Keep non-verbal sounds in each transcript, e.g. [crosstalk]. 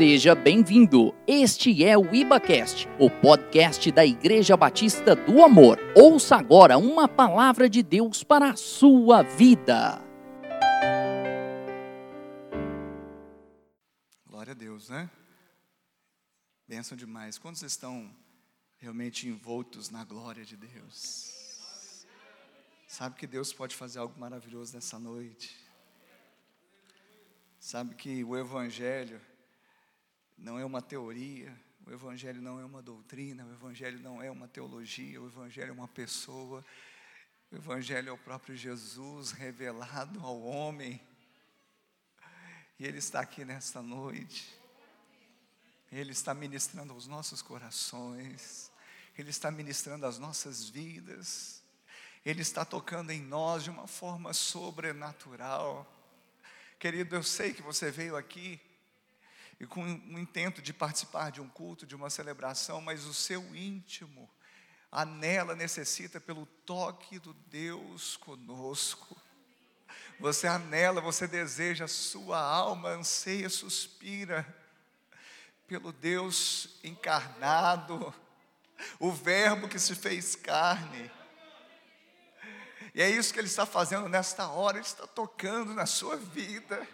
Seja bem-vindo. Este é o IbaCast, o podcast da Igreja Batista do Amor. Ouça agora uma palavra de Deus para a sua vida. Glória a Deus, né? Bênção demais. Quantos estão realmente envoltos na glória de Deus? Sabe que Deus pode fazer algo maravilhoso nessa noite? Sabe que o Evangelho não é uma teoria, o Evangelho não é uma doutrina, o Evangelho não é uma teologia, o Evangelho é uma pessoa, o Evangelho é o próprio Jesus revelado ao homem, e Ele está aqui nesta noite, Ele está ministrando aos nossos corações, Ele está ministrando às nossas vidas, Ele está tocando em nós de uma forma sobrenatural. Querido, eu sei que você veio aqui e com o intento de participar de um culto, de uma celebração, mas o seu íntimo anela, necessita pelo toque do Deus conosco. Você anela, você deseja, sua alma anseia, suspira pelo Deus encarnado, o Verbo que se fez carne. E é isso que Ele está fazendo nesta hora, Ele está tocando na sua vida.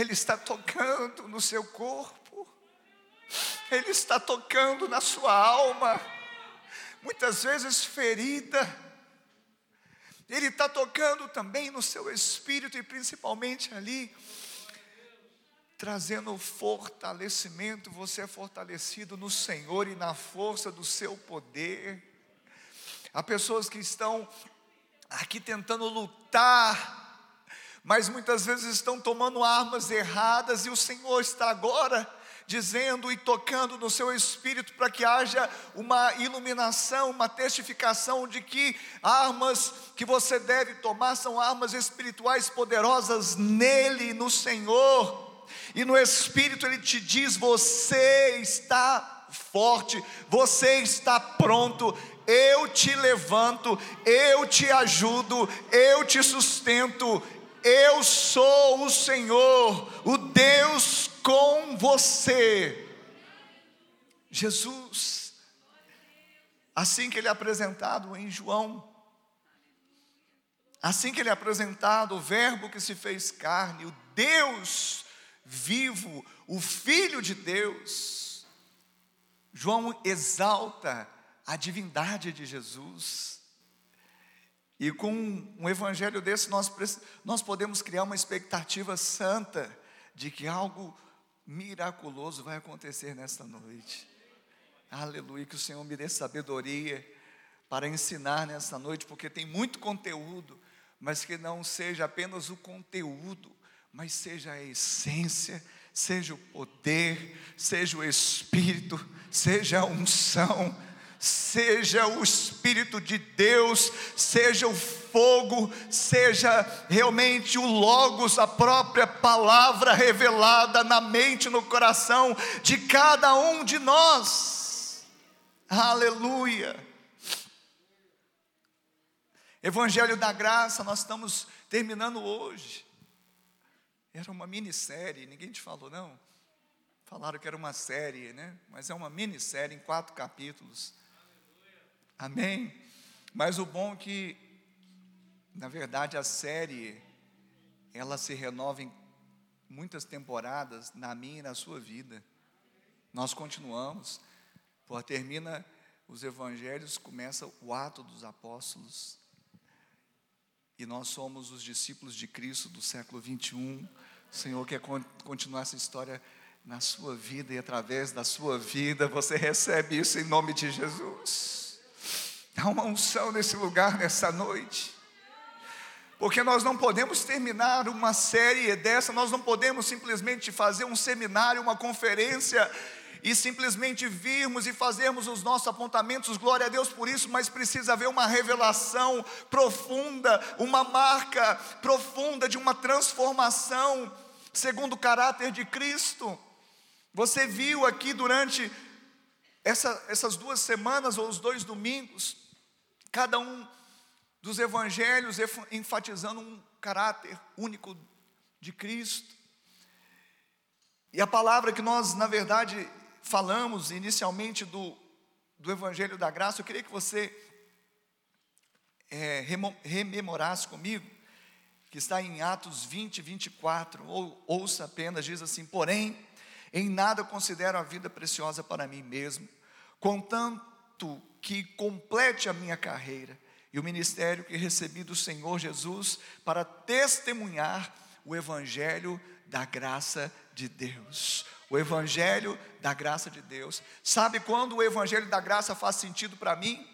Ele está tocando no seu corpo, Ele está tocando na sua alma, muitas vezes ferida, Ele está tocando também no seu espírito e principalmente ali, trazendo fortalecimento, você é fortalecido no Senhor e na força do seu poder. Há pessoas que estão aqui tentando lutar mas muitas vezes estão tomando armas erradas e o Senhor está agora dizendo e tocando no seu espírito para que haja uma iluminação, uma testificação de que armas que você deve tomar são armas espirituais poderosas nele, no Senhor. E no espírito ele te diz: você está forte, você está pronto, eu te levanto, eu te ajudo, eu te sustento, eu sou o Senhor, o Deus com você. Jesus, assim que ele é apresentado em João, assim que ele é apresentado, o Verbo que se fez carne, o Deus vivo, o Filho de Deus, João exalta a divindade de Jesus. E com um evangelho desse, nós, nós podemos criar uma expectativa santa de que algo miraculoso vai acontecer nesta noite. Aleluia, que o Senhor me dê sabedoria para ensinar nesta noite, porque tem muito conteúdo, mas que não seja apenas o conteúdo, mas seja a essência, seja o poder, seja o Espírito, seja a unção seja o Espírito de Deus, seja o fogo, seja realmente o Logos, a própria palavra revelada na mente, no coração de cada um de nós. Aleluia. Evangelho da Graça, nós estamos terminando hoje. Era uma minissérie, ninguém te falou, não? Falaram que era uma série, né? Mas é uma minissérie em quatro capítulos. Amém? Mas o bom é que, na verdade, a série, ela se renova em muitas temporadas, na minha e na sua vida. Nós continuamos, termina os evangelhos, começa o ato dos apóstolos. E nós somos os discípulos de Cristo do século 21. O Senhor quer continuar essa história na sua vida e através da sua vida, você recebe isso em nome de Jesus. Há uma unção nesse lugar, nessa noite. Porque nós não podemos terminar uma série dessa, nós não podemos simplesmente fazer um seminário, uma conferência e simplesmente virmos e fazermos os nossos apontamentos, glória a Deus por isso, mas precisa haver uma revelação profunda, uma marca profunda de uma transformação segundo o caráter de Cristo. Você viu aqui durante essa, essas duas semanas ou os dois domingos, cada um dos evangelhos enfatizando um caráter único de Cristo. E a palavra que nós, na verdade, falamos inicialmente do, do Evangelho da Graça, eu queria que você é, rememorasse comigo, que está em Atos 20, 24, ou ouça apenas, diz assim: Porém, em nada considero a vida preciosa para mim mesmo, contanto que complete a minha carreira e o ministério que recebi do Senhor Jesus para testemunhar o Evangelho da graça de Deus. O Evangelho da graça de Deus. Sabe quando o Evangelho da graça faz sentido para mim?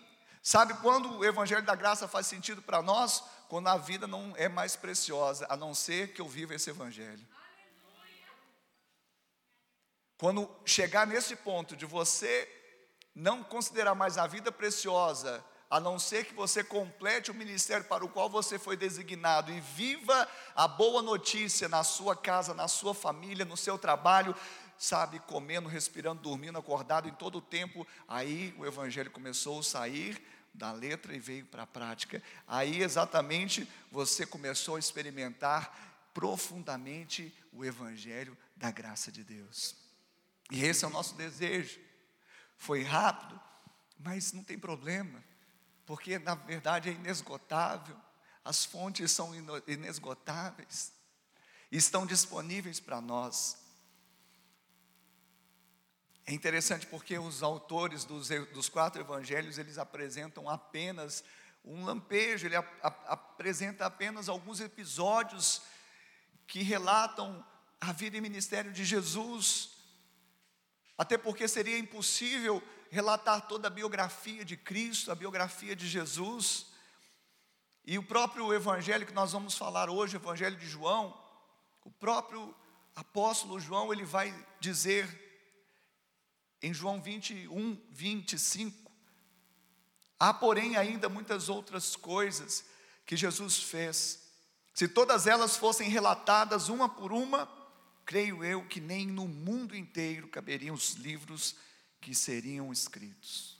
Sabe quando o Evangelho da graça faz sentido para nós? Quando a vida não é mais preciosa, a não ser que eu viva esse Evangelho. Quando chegar nesse ponto de você não considerar mais a vida preciosa, a não ser que você complete o ministério para o qual você foi designado e viva a boa notícia na sua casa, na sua família, no seu trabalho, sabe, comendo, respirando, dormindo, acordado em todo o tempo, aí o evangelho começou a sair da letra e veio para a prática. Aí exatamente você começou a experimentar profundamente o evangelho da graça de Deus. E esse é o nosso desejo. Foi rápido, mas não tem problema, porque na verdade é inesgotável. As fontes são inesgotáveis, estão disponíveis para nós. É interessante porque os autores dos, dos, quatro evangelhos, eles apresentam apenas um lampejo, ele a, a, apresenta apenas alguns episódios que relatam a vida e ministério de Jesus, até porque seria impossível relatar toda a biografia de Cristo, a biografia de Jesus. E o próprio evangelho que nós vamos falar hoje, o evangelho de João, o próprio apóstolo João, ele vai dizer em João 21, 25, há porém ainda muitas outras coisas que Jesus fez. Se todas elas fossem relatadas uma por uma, creio eu que nem no mundo inteiro caberiam os livros que seriam escritos.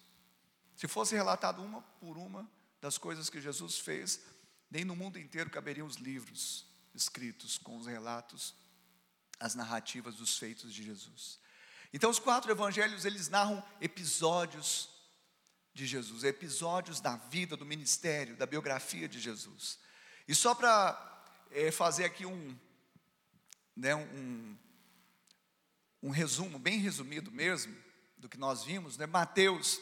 Se fosse relatado uma por uma das coisas que Jesus fez, nem no mundo inteiro caberiam os livros escritos com os relatos, as narrativas dos feitos de Jesus. Então os quatro evangelhos eles narram episódios de Jesus, episódios da vida, do ministério, da biografia de Jesus. E só para é, fazer aqui um, né, um, um resumo, bem resumido mesmo, do que nós vimos, né? Mateus,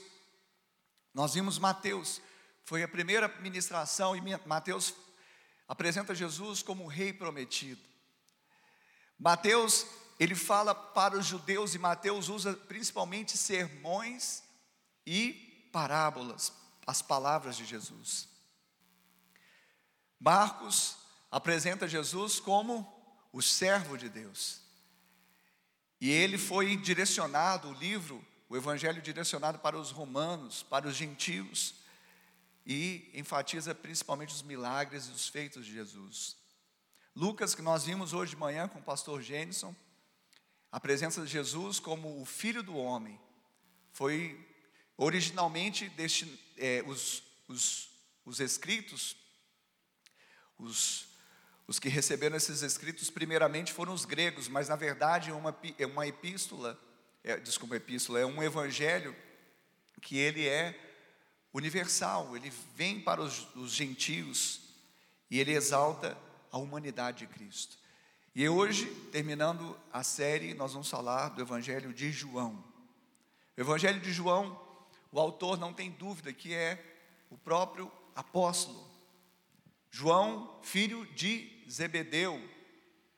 nós vimos Mateus, foi a primeira ministração, e Mateus apresenta Jesus como o rei prometido. Mateus, ele fala para os judeus, e Mateus usa principalmente sermões e parábolas, as palavras de Jesus. Marcos apresenta Jesus como o servo de Deus. E ele foi direcionado, o livro, o evangelho direcionado para os romanos, para os gentios, e enfatiza principalmente os milagres e os feitos de Jesus. Lucas, que nós vimos hoje de manhã com o pastor Jenison, a presença de Jesus como o Filho do Homem, foi originalmente deste, é, os, os, os escritos, os os que receberam esses escritos, primeiramente, foram os gregos, mas na verdade é uma, é uma epístola, é, desculpa, epístola, é um evangelho que ele é universal, ele vem para os, os gentios e ele exalta a humanidade de Cristo. E hoje, terminando a série, nós vamos falar do Evangelho de João. O Evangelho de João, o autor não tem dúvida que é o próprio apóstolo. João, filho de Zebedeu,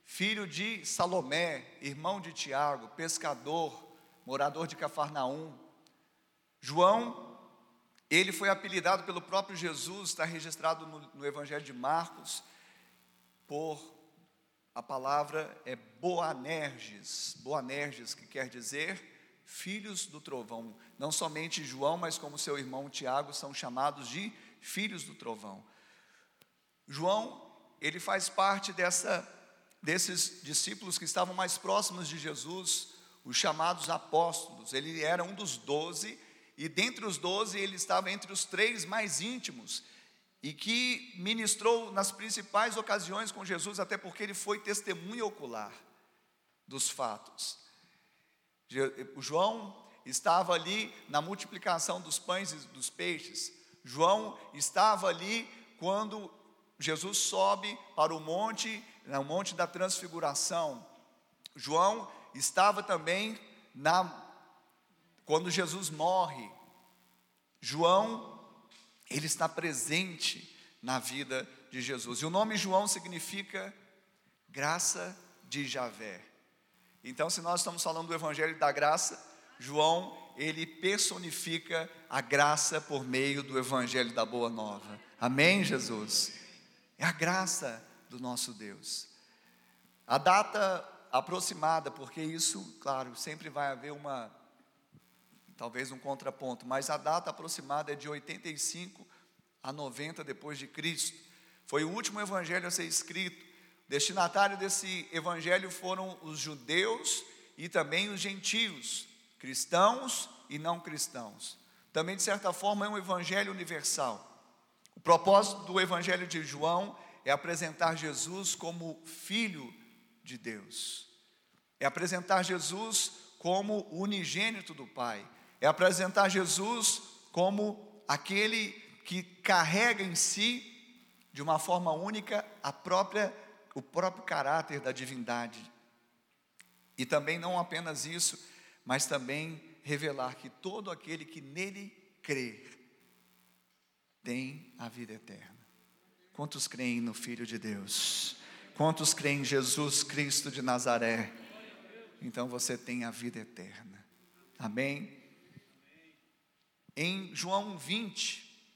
filho de Salomé, irmão de Tiago, pescador, morador de Cafarnaum. João, ele foi apelidado pelo próprio Jesus, está registrado no, no Evangelho de Marcos, por a palavra é Boanerges, Boanerges, que quer dizer filhos do trovão. Não somente João, mas como seu irmão Tiago são chamados de filhos do trovão. João ele faz parte dessa, desses discípulos que estavam mais próximos de Jesus, os chamados apóstolos. Ele era um dos doze, e dentre os doze ele estava entre os três mais íntimos, e que ministrou nas principais ocasiões com Jesus, até porque ele foi testemunha ocular. dos fatos. O João estava ali na multiplicação dos pães e dos peixes. João estava ali quando Jesus sobe para o monte, no monte da transfiguração. João estava também na quando Jesus morre. João, ele está presente na vida de Jesus. E o nome João significa graça de Javé. Então, se nós estamos falando do evangelho da graça, João, ele personifica a graça por meio do evangelho da boa nova. Amém, Jesus. É a graça do nosso Deus. A data aproximada, porque isso, claro, sempre vai haver uma talvez um contraponto, mas a data aproximada é de 85 a 90 depois de Cristo. Foi o último evangelho a ser escrito. Destinatário desse evangelho foram os judeus e também os gentios, cristãos e não cristãos. Também, de certa forma, é um evangelho universal. O propósito do evangelho de João é apresentar Jesus como filho de Deus, é apresentar Jesus como unigênito do Pai, é apresentar Jesus como aquele que carrega em si, de uma forma única, a própria, o próprio caráter da divindade. E também não apenas isso, mas também revelar que todo aquele que nele crê tem a vida eterna. Quantos creem no Filho de Deus? Quantos creem em Jesus Cristo de Nazaré? Então você tem a vida eterna. Amém? Em João 20,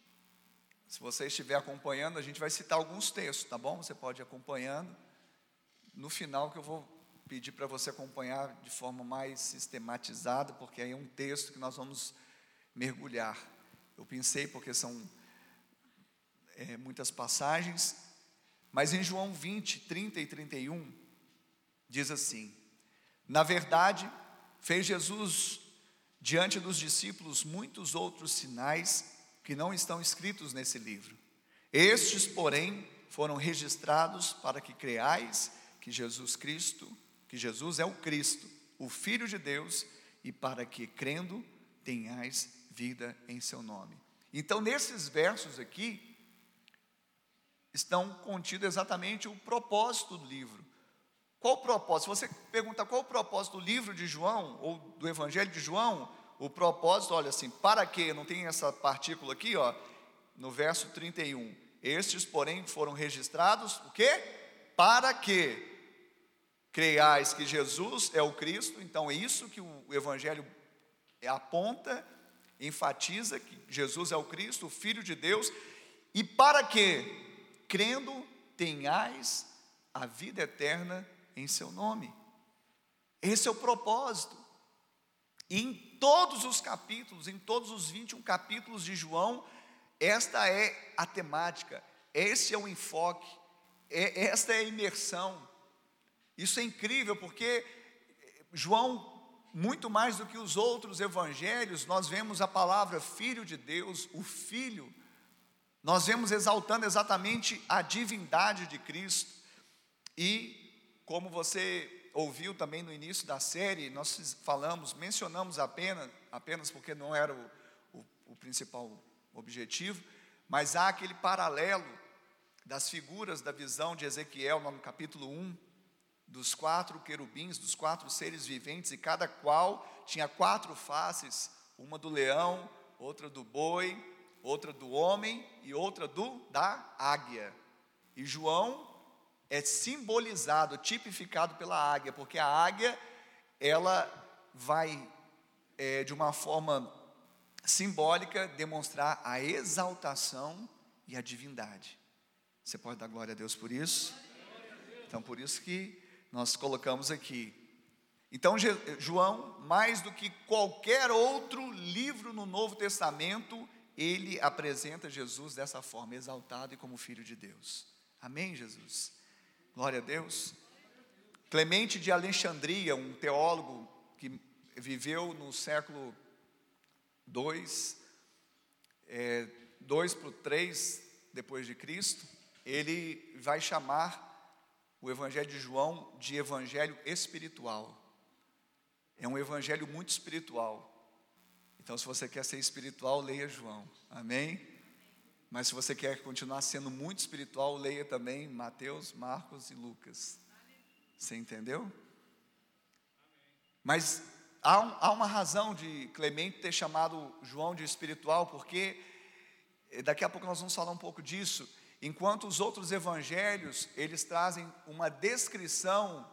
se você estiver acompanhando, a gente vai citar alguns textos, tá bom? Você pode ir acompanhando. No final que eu vou pedir para você acompanhar de forma mais sistematizada, porque aí é um texto que nós vamos mergulhar. Eu pensei porque são é, muitas passagens, mas em João 20, 30 e 31, diz assim: Na verdade, fez Jesus diante dos discípulos muitos outros sinais que não estão escritos nesse livro. Estes, porém, foram registrados para que creais que Jesus Cristo, que Jesus é o Cristo, o Filho de Deus, e para que crendo tenhais vida em seu nome. Então, nesses versos aqui, estão contido exatamente o propósito do livro. Qual o propósito? Se você pergunta qual o propósito do livro de João, ou do Evangelho de João, o propósito, olha assim, para quê? Não tem essa partícula aqui, ó, no verso 31. Estes, porém, foram registrados, o quê? Para que creiais que Jesus é o Cristo, então é isso que o Evangelho aponta, enfatiza que Jesus é o Cristo, o Filho de Deus, e para que, crendo, tenhais a vida eterna em seu nome. Esse é o propósito. E em todos os capítulos, em todos os 21 capítulos de João, esta é a temática, esse é o enfoque, é, esta é a imersão. Isso é incrível porque João, muito mais do que os outros evangelhos, nós vemos a palavra Filho de Deus, o Filho, nós vemos exaltando exatamente a divindade de Cristo. E como você ouviu também no início da série, nós falamos, mencionamos apenas, apenas porque não era o, o, o principal objetivo, mas há aquele paralelo das figuras da visão de Ezequiel no capítulo 1, dos quatro querubins, dos quatro seres viventes, e cada qual tinha quatro faces, uma do leão, outra do boi, outra do homem e outra do da águia. E João é simbolizado, tipificado pela águia, porque a águia, ela vai, é, de uma forma simbólica, demonstrar a exaltação e a divindade. Você pode dar glória a Deus por isso? Então, por isso que nós colocamos aqui. Então, João, mais do que qualquer outro livro no Novo Testamento, ele apresenta Jesus dessa forma, exaltado e como Filho de Deus. Amém, Jesus? Glória a Deus. Clemente de Alexandria, um teólogo que viveu no século 2, é, 2 para o 3 depois de Cristo, ele vai chamar o Evangelho de João de evangelho espiritual. É um evangelho muito espiritual. Então, se você quer ser espiritual, leia João. Amém? Mas se você quer continuar sendo muito espiritual, leia também Mateus, Marcos e Lucas. Você entendeu? Mas há, há uma razão de Clemente ter chamado João de espiritual, porque eh, daqui a pouco nós vamos falar um pouco disso. Enquanto os outros evangelhos, eles trazem uma descrição,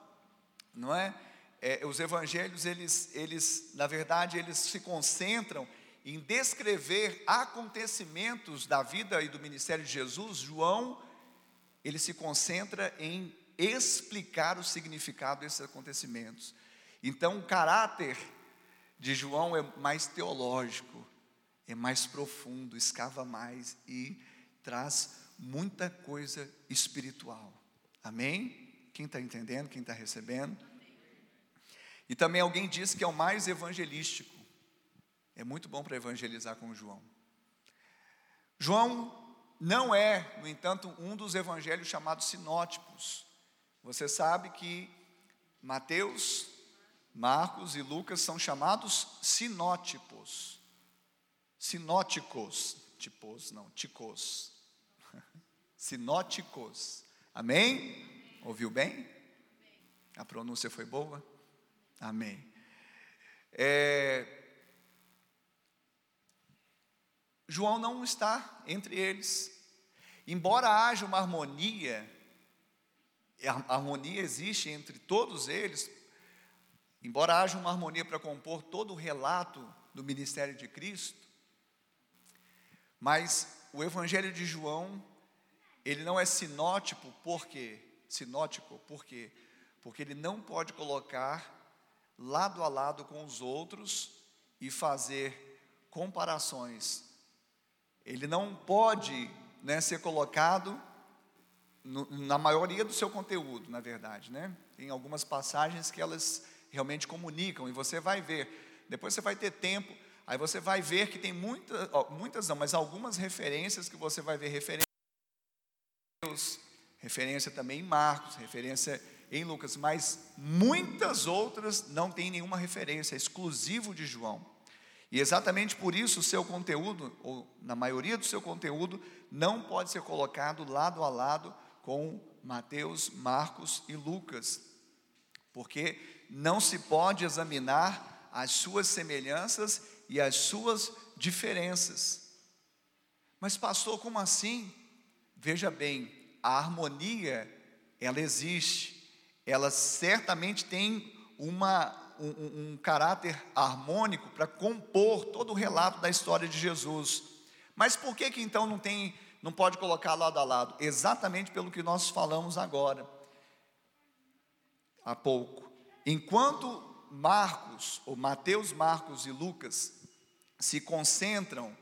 não é? É os evangelhos, eles, eles, na verdade, eles se concentram em descrever acontecimentos da vida e do ministério de Jesus. João, ele se concentra em explicar o significado desses acontecimentos. Então, o caráter de João é mais teológico, é mais profundo, escava mais e traz muita coisa espiritual. Amém? Quem está entendendo? Quem está recebendo? E também alguém disse que é o mais evangelístico. É muito bom para evangelizar com João. João não é, no entanto, um dos evangelhos chamados sinótipos. Você sabe que Mateus, Marcos e Lucas são chamados sinótipos. Sinóticos, tipos, não, ticos [laughs] sinóticos. Amém? Ouviu bem? A pronúncia foi boa? Amém. É, João não está entre eles. Embora haja uma harmonia, a harmonia existe entre todos eles, embora haja uma harmonia para compor todo o relato do ministério de Cristo, mas o Evangelho de João, ele não é sinótipo, por quê? Sinótico, por quê? Porque ele não pode colocar lado a lado com os outros e fazer comparações. Ele não pode né, ser colocado no, na maioria do seu conteúdo, na verdade, né? Tem algumas passagens que elas realmente comunicam e você vai ver. Depois você vai ter tempo Aí você vai ver que tem muita, muitas não, mas algumas referências que você vai ver referência em Deus, referência também em Marcos, referência em Lucas, mas muitas outras não tem nenhuma referência, é exclusivo de João. E exatamente por isso o seu conteúdo, ou na maioria do seu conteúdo, não pode ser colocado lado a lado com Mateus, Marcos e Lucas, porque não se pode examinar as suas semelhanças e as suas diferenças. Mas, pastor, como assim? Veja bem, a harmonia, ela existe, ela certamente tem uma, um, um caráter harmônico para compor todo o relato da história de Jesus. Mas por que que então não tem, não pode colocar lado a lado? Exatamente pelo que nós falamos agora, há pouco. Enquanto Marcos, ou Mateus, Marcos e Lucas se concentram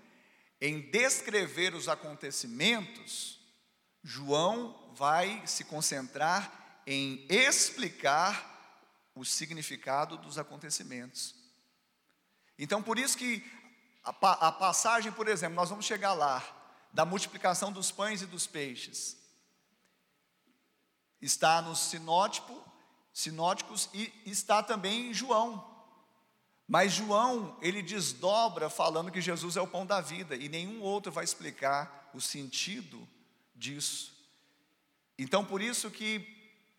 em descrever os acontecimentos, João vai se concentrar em explicar o significado dos acontecimentos. Então, por isso que a, a, passagem, por exemplo, nós vamos chegar lá, da multiplicação dos pães e dos peixes, está no sinótipo, sinóticos e está também em João. Mas João, ele desdobra falando que Jesus é o pão da vida, e nenhum outro vai explicar o sentido disso. Então, por isso que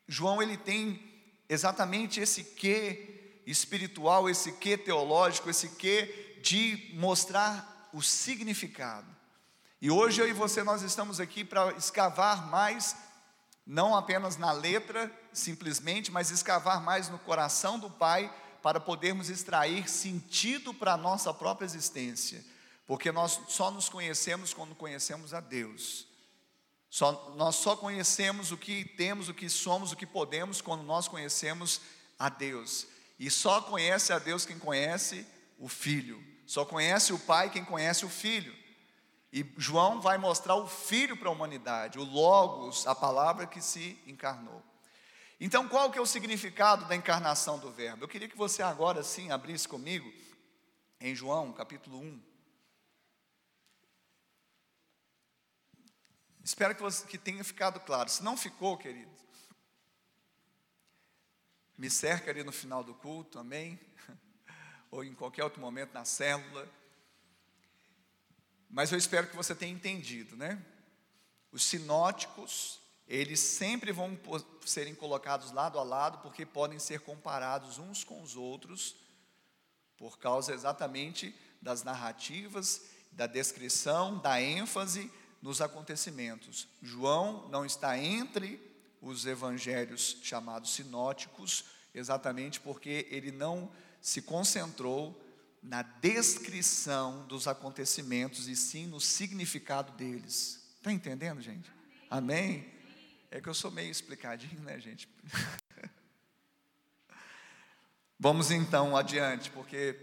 João ele tem exatamente esse quê espiritual, esse quê teológico, esse quê de mostrar o significado. E hoje eu e você nós estamos aqui para escavar mais não apenas na letra, simplesmente, mas escavar mais no coração do Pai para podermos extrair sentido para a nossa própria existência, porque nós só nos conhecemos quando conhecemos a Deus. Só, nós só conhecemos o que temos, o que somos, o que podemos quando nós conhecemos a Deus. E só conhece a Deus quem conhece o Filho. Só conhece o Pai quem conhece o Filho. E João vai mostrar o Filho para a humanidade, o Logos, a palavra que se encarnou. Então, qual que é o significado da encarnação do Verbo? Eu queria que você agora sim abrisse comigo em João, capítulo 1. Espero que, você, que tenha ficado claro. Se não ficou, querido, Me cerca ali no final do culto, amém? [laughs] Ou em qualquer outro momento na célula. Mas eu espero que você tenha entendido, né? Os sinóticos, eles sempre vão serem colocados lado a lado, porque podem ser comparados uns com os outros, por causa exatamente das narrativas, da descrição, da ênfase nos acontecimentos. João não está entre os evangelhos chamados sinóticos, exatamente porque ele não se concentrou na descrição dos acontecimentos e sim no significado deles. Está entendendo, gente? Amém? É que eu sou meio explicadinho, né, gente? [laughs] Vamos então adiante, porque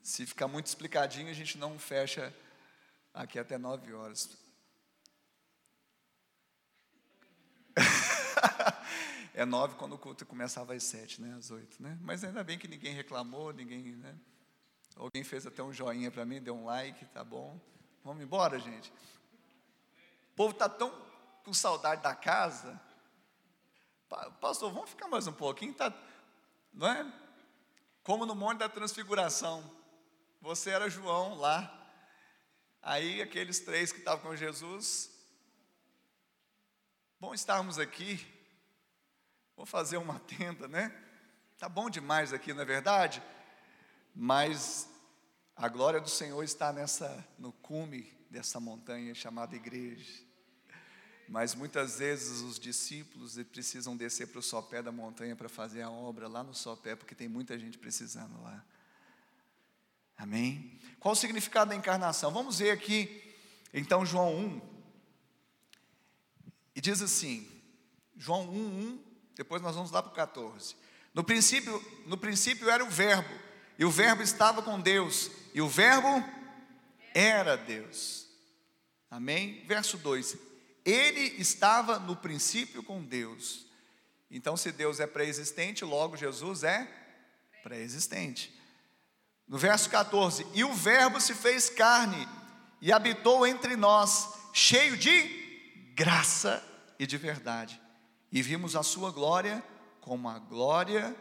se ficar muito explicadinho, a gente não fecha aqui até nove horas. É nove quando o culto começava às sete, né? Às oito, né? Mas ainda bem que ninguém reclamou, ninguém, né? Alguém fez até um joinha para mim, deu um like, tá bom. Vamos embora, gente. O povo está tão com saudade da casa. Pastor, vamos ficar mais um pouquinho, tá, não é? Como no Monte da Transfiguração. Você era João lá. Aí aqueles três que estavam com Jesus. Bom estarmos aqui. Vou fazer uma tenda, né? Tá bom demais aqui, não é verdade? mas a glória do Senhor está nessa no cume dessa montanha chamada igreja. Mas muitas vezes os discípulos precisam descer para o sopé da montanha para fazer a obra lá no sopé, porque tem muita gente precisando lá. Amém? Qual o significado da encarnação? Vamos ver aqui, então, João 1. E diz assim, João 1, 1, depois nós vamos lá para o 14. No princípio, no princípio era o verbo, e o Verbo estava com Deus, e o Verbo era Deus. Amém? Verso 2: Ele estava no princípio com Deus. Então, se Deus é pré-existente, logo Jesus é pré-existente. No verso 14: E o Verbo se fez carne e habitou entre nós, cheio de graça e de verdade. E vimos a sua glória como a glória,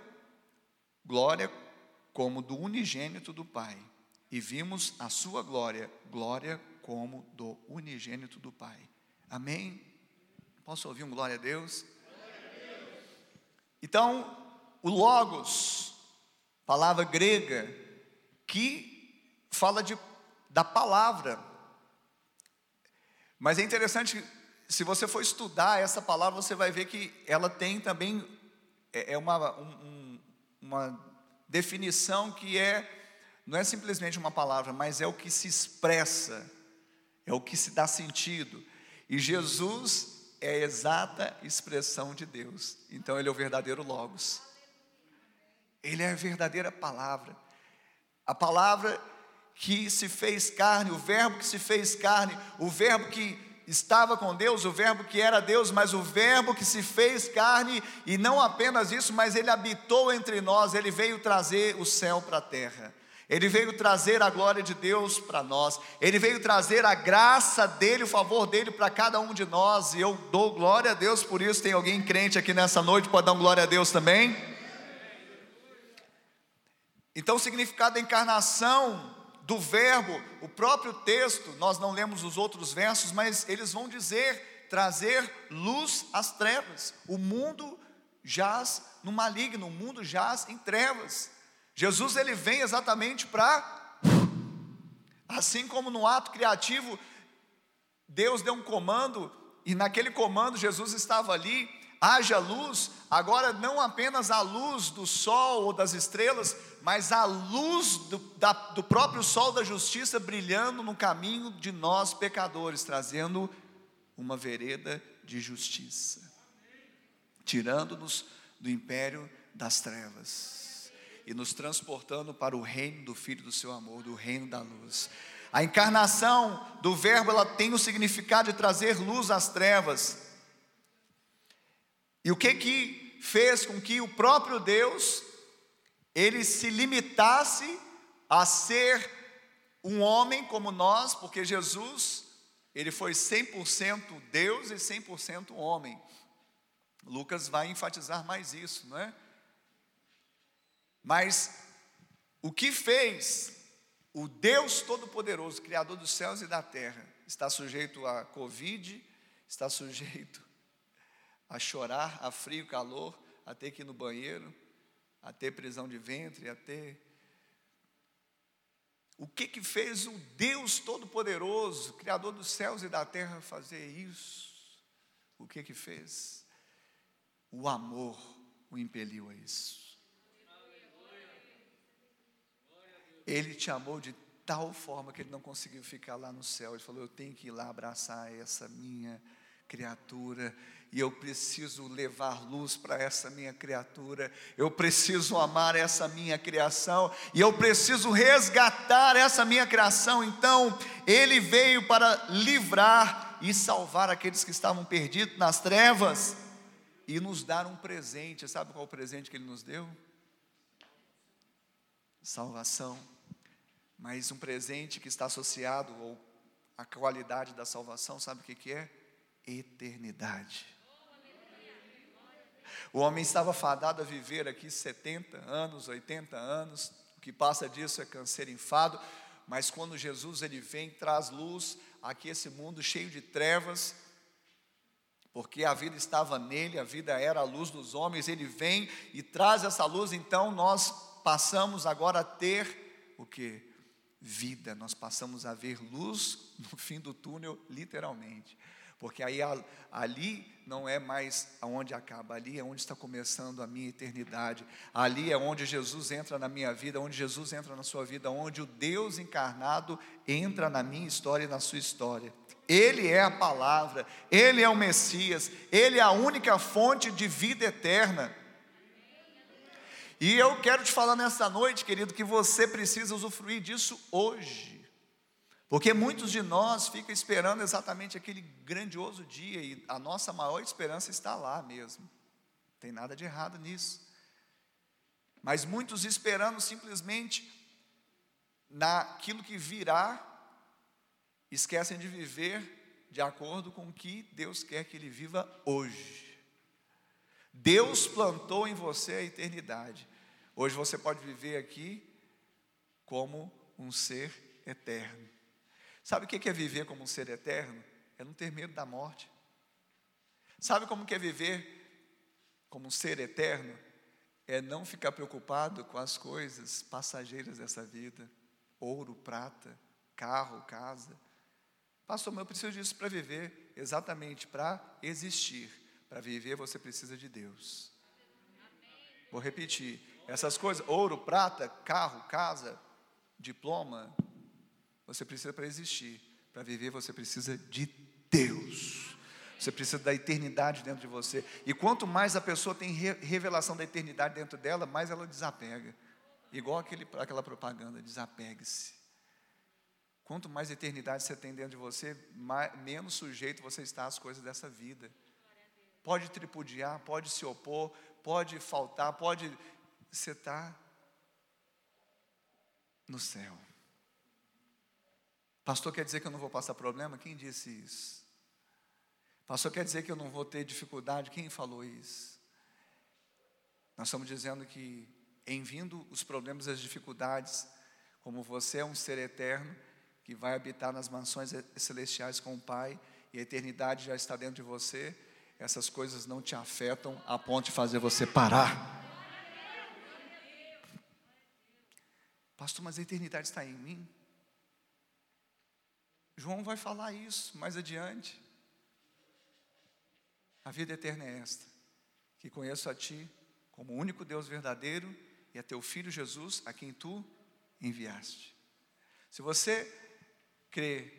glória como do unigênito do Pai, e vimos a sua glória, glória como do unigênito do Pai. Amém? Posso ouvir um glória a Deus? Então, o Logos, palavra grega, que fala de, da palavra. Mas é interessante, se você for estudar essa palavra, você vai ver que ela tem também, é, é uma, um, uma definição que é, não é simplesmente uma palavra, mas é o que se expressa, é o que se dá sentido. E Jesus é a exata expressão de Deus. Então ele é o verdadeiro Logos. Ele é a verdadeira palavra. A palavra que se fez carne, o verbo que se fez carne, o verbo que estava com Deus, o Verbo que era Deus, mas o Verbo que se fez carne, e não apenas isso, mas ele habitou entre nós, ele veio trazer o céu para a terra. Ele veio trazer a glória de Deus para nós, Ele veio trazer a graça dEle, o favor dEle para cada um de nós, e eu dou glória a Deus por isso. Tem alguém crente aqui nessa noite, pode dar um glória a Deus também? Então, o significado da encarnação do verbo, o próprio texto, nós não lemos os outros versos, mas eles vão dizer trazer luz às trevas. O mundo jaz no maligno, o mundo jaz em trevas. Jesus ele vem exatamente para assim como no ato criativo Deus deu um comando e naquele comando Jesus estava ali, haja luz, agora não apenas a luz do sol ou das estrelas, mas a luz do, da, do próprio sol da justiça brilhando no caminho de nós pecadores, trazendo uma vereda de justiça, tirando-nos do império das trevas e nos transportando para o reino do Filho do seu amor, do reino da luz. A encarnação do Verbo ela tem o significado de trazer luz às trevas. E o que que fez com que o próprio Deus ele se limitasse a ser um homem como nós, porque Jesus, ele foi 100% Deus e 100% homem. Lucas vai enfatizar mais isso, não é? Mas o que fez o Deus Todo-Poderoso, Criador dos céus e da terra, está sujeito a Covid, está sujeito a chorar, a frio, calor, a ter que ir no banheiro, a ter prisão de ventre, a ter. O que que fez o Deus Todo-Poderoso, Criador dos céus e da terra, fazer isso? O que que fez? O amor o impeliu a isso. Ele te amou de tal forma que ele não conseguiu ficar lá no céu. Ele falou: Eu tenho que ir lá abraçar essa minha criatura, e eu preciso levar luz para essa minha criatura, eu preciso amar essa minha criação, e eu preciso resgatar essa minha criação. Então, ele veio para livrar e salvar aqueles que estavam perdidos nas trevas e nos dar um presente. Sabe qual o presente que ele nos deu? Salvação mas um presente que está associado à qualidade da salvação, sabe o que, que é? Eternidade. O homem estava fadado a viver aqui 70 anos, 80 anos, o que passa disso é câncer enfado, mas quando Jesus ele vem, traz luz aqui esse mundo cheio de trevas, porque a vida estava nele, a vida era a luz dos homens, ele vem e traz essa luz, então nós passamos agora a ter o que? vida, nós passamos a ver luz no fim do túnel, literalmente. Porque aí ali não é mais aonde acaba, ali é onde está começando a minha eternidade. Ali é onde Jesus entra na minha vida, onde Jesus entra na sua vida, onde o Deus encarnado entra na minha história e na sua história. Ele é a palavra, ele é o Messias, ele é a única fonte de vida eterna. E eu quero te falar nessa noite, querido, que você precisa usufruir disso hoje. Porque muitos de nós ficam esperando exatamente aquele grandioso dia e a nossa maior esperança está lá mesmo. Não tem nada de errado nisso. Mas muitos esperando simplesmente naquilo que virá, esquecem de viver de acordo com o que Deus quer que ele viva hoje. Deus plantou em você a eternidade. Hoje você pode viver aqui como um ser eterno. Sabe o que é viver como um ser eterno? É não ter medo da morte. Sabe como é viver como um ser eterno? É não ficar preocupado com as coisas passageiras dessa vida, ouro, prata, carro, casa. Pastor, mas eu preciso disso para viver, exatamente para existir. Para viver você precisa de Deus. Vou repetir: essas coisas, ouro, prata, carro, casa, diploma, você precisa para existir. Para viver, você precisa de Deus. Você precisa da eternidade dentro de você. E quanto mais a pessoa tem revelação da eternidade dentro dela, mais ela desapega. Igual aquele, aquela propaganda, desapegue-se. Quanto mais eternidade você tem dentro de você, mais, menos sujeito você está às coisas dessa vida. Pode tripudiar, pode se opor, pode faltar, pode você está no céu. Pastor, quer dizer que eu não vou passar problema? Quem disse isso? Pastor, quer dizer que eu não vou ter dificuldade? Quem falou isso? Nós estamos dizendo que, em vindo os problemas e as dificuldades, como você é um ser eterno, que vai habitar nas mansões celestiais com o Pai, e a eternidade já está dentro de você, essas coisas não te afetam a ponto de fazer você parar. Pastor, mas a eternidade está em mim? João vai falar isso mais adiante. A vida eterna é esta: que conheço a Ti como o único Deus verdadeiro e a Teu Filho Jesus, a quem Tu enviaste. Se você crê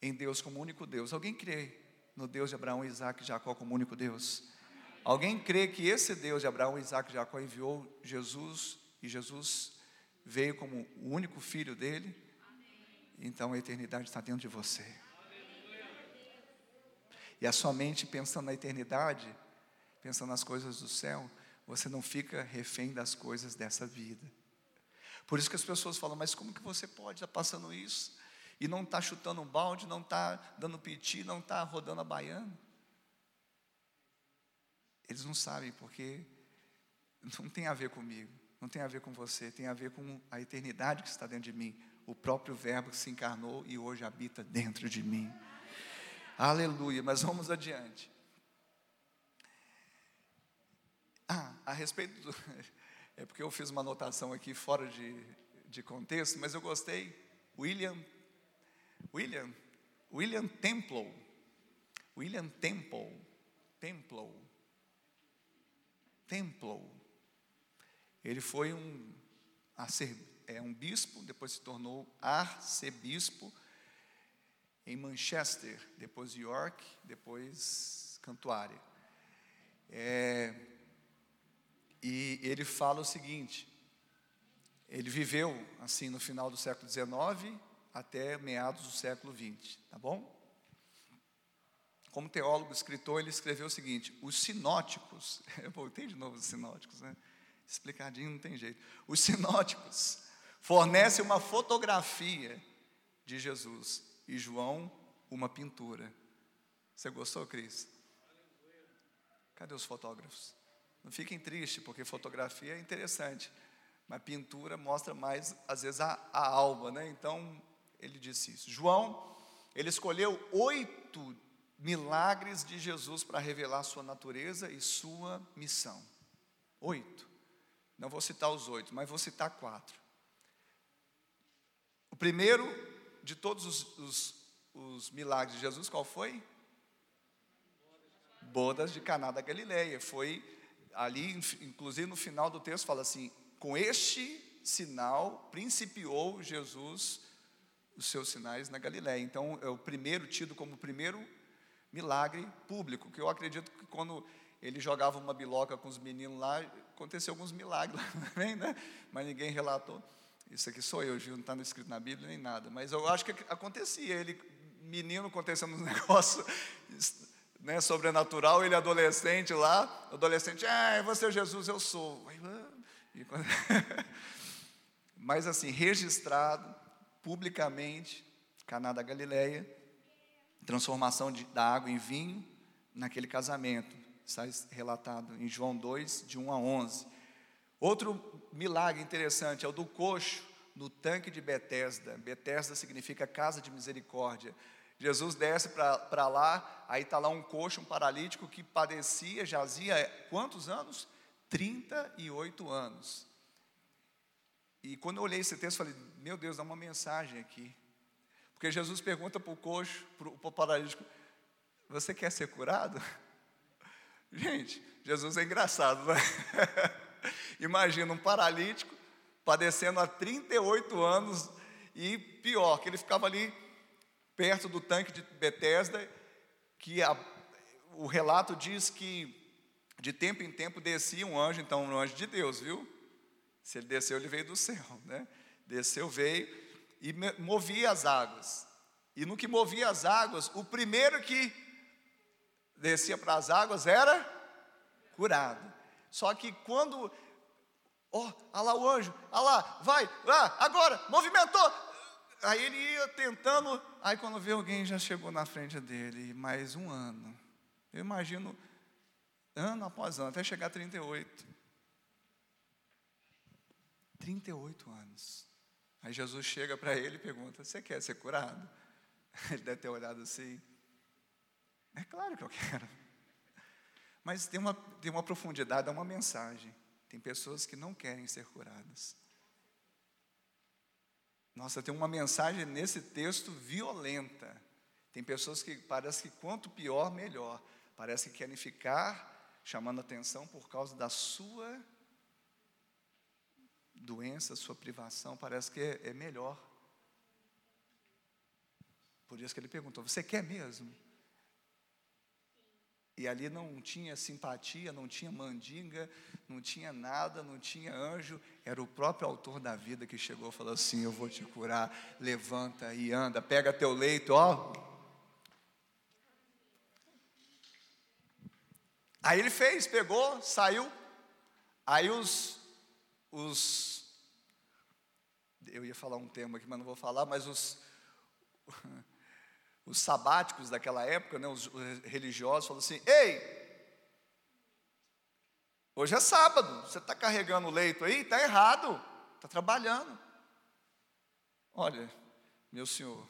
em Deus como único Deus, alguém crê no Deus de Abraão, Isaac e Jacó como único Deus? Alguém crê que esse Deus de Abraão, Isaac e Jacó enviou Jesus e Jesus veio como o único filho dele, então a eternidade está dentro de você. E a sua mente pensando na eternidade, pensando nas coisas do céu, você não fica refém das coisas dessa vida. Por isso que as pessoas falam, mas como que você pode estar passando isso? E não está chutando um balde, não está dando piti, não está rodando a baiana? Eles não sabem, porque não tem a ver comigo. Não tem a ver com você, tem a ver com a eternidade que está dentro de mim. O próprio Verbo que se encarnou e hoje habita dentro de mim. Aleluia, mas vamos adiante. Ah, a respeito do. [laughs] É porque eu fiz uma anotação aqui fora de, de contexto, mas eu gostei. William. William. William Temple. William Temple. Temple. Temple. Ele foi um, é, um bispo, depois se tornou arcebispo em Manchester, depois York, depois Cantuária. É, e ele fala o seguinte: ele viveu assim no final do século XIX até meados do século XX, tá bom? Como teólogo, escritor, ele escreveu o seguinte: os sinóticos, [laughs] eu voltei de novo os sinóticos, né? Explicadinho não tem jeito. Os sinóticos fornecem uma fotografia de Jesus e João uma pintura. Você gostou, Cris? Cadê os fotógrafos? Não fiquem tristes, porque fotografia é interessante, mas pintura mostra mais, às vezes, a, a alma, né? Então, ele disse isso. João, ele escolheu oito milagres de Jesus para revelar sua natureza e sua missão. Oito. Não vou citar os oito, mas vou citar quatro. Primeiro de todos os, os, os milagres de Jesus, qual foi? Bodas de Caná da Galileia. Foi ali, inclusive no final do texto, fala assim: com este sinal principiou Jesus os seus sinais na Galiléia. Então, é o primeiro tido como o primeiro milagre público, que eu acredito que quando ele jogava uma biloca com os meninos lá, aconteceu alguns milagres [laughs] também, né? Mas ninguém relatou. Isso aqui sou eu, Gil, não está escrito na Bíblia nem nada. Mas eu acho que acontecia, ele, menino, acontecendo um [laughs] negócio né, sobrenatural, ele adolescente lá, adolescente, ah, você é Jesus, eu sou. [laughs] Mas assim, registrado publicamente, Caná da Galileia, transformação de, da água em vinho naquele casamento, está relatado em João 2, de 1 a 11. Outro milagre interessante é o do coxo no tanque de Betesda. Betesda significa casa de misericórdia. Jesus desce para lá, aí está lá um coxo, um paralítico que padecia, jazia quantos anos? 38 anos. E quando eu olhei esse texto, falei, meu Deus, dá uma mensagem aqui. Porque Jesus pergunta para o coxo, para o paralítico, você quer ser curado? [laughs] Gente, Jesus é engraçado, né? [laughs] [laughs] Imagina um paralítico padecendo há 38 anos e pior, que ele ficava ali perto do tanque de Betesda, que a, o relato diz que de tempo em tempo descia um anjo, então um anjo de Deus, viu? Se ele desceu, ele veio do céu, né? Desceu, veio e movia as águas. E no que movia as águas, o primeiro que descia para as águas era curado. Só que quando, ó, oh, lá o anjo, olha lá, vai, lá, agora, movimentou, Aí ele ia tentando, aí quando vê alguém já chegou na frente dele, mais um ano. Eu imagino, ano após ano, até chegar a 38. 38 anos. Aí Jesus chega para ele e pergunta: Você quer ser curado? [laughs] Ele deve ter olhado assim. É claro que eu quero. Mas tem uma, tem uma profundidade, é uma mensagem. Tem pessoas que não querem ser curadas. Nossa, tem uma mensagem nesse texto violenta. Tem pessoas que parece que quanto pior, melhor. Parece que querem ficar chamando atenção por causa da sua doença, sua privação, parece que é, é melhor. Por isso que ele perguntou: Você quer mesmo? E ali não tinha simpatia, não tinha mandinga, não tinha nada, não tinha anjo. Era o próprio autor da vida que chegou e falou assim: Eu vou te curar, levanta e anda, pega teu leito, ó. Aí ele fez, pegou, saiu. Aí os, os eu ia falar um termo aqui, mas não vou falar, mas os os sabáticos daquela época, né, os religiosos, falaram assim: Ei, Hoje é sábado, você está carregando o leito aí, está errado, está trabalhando. Olha, meu senhor,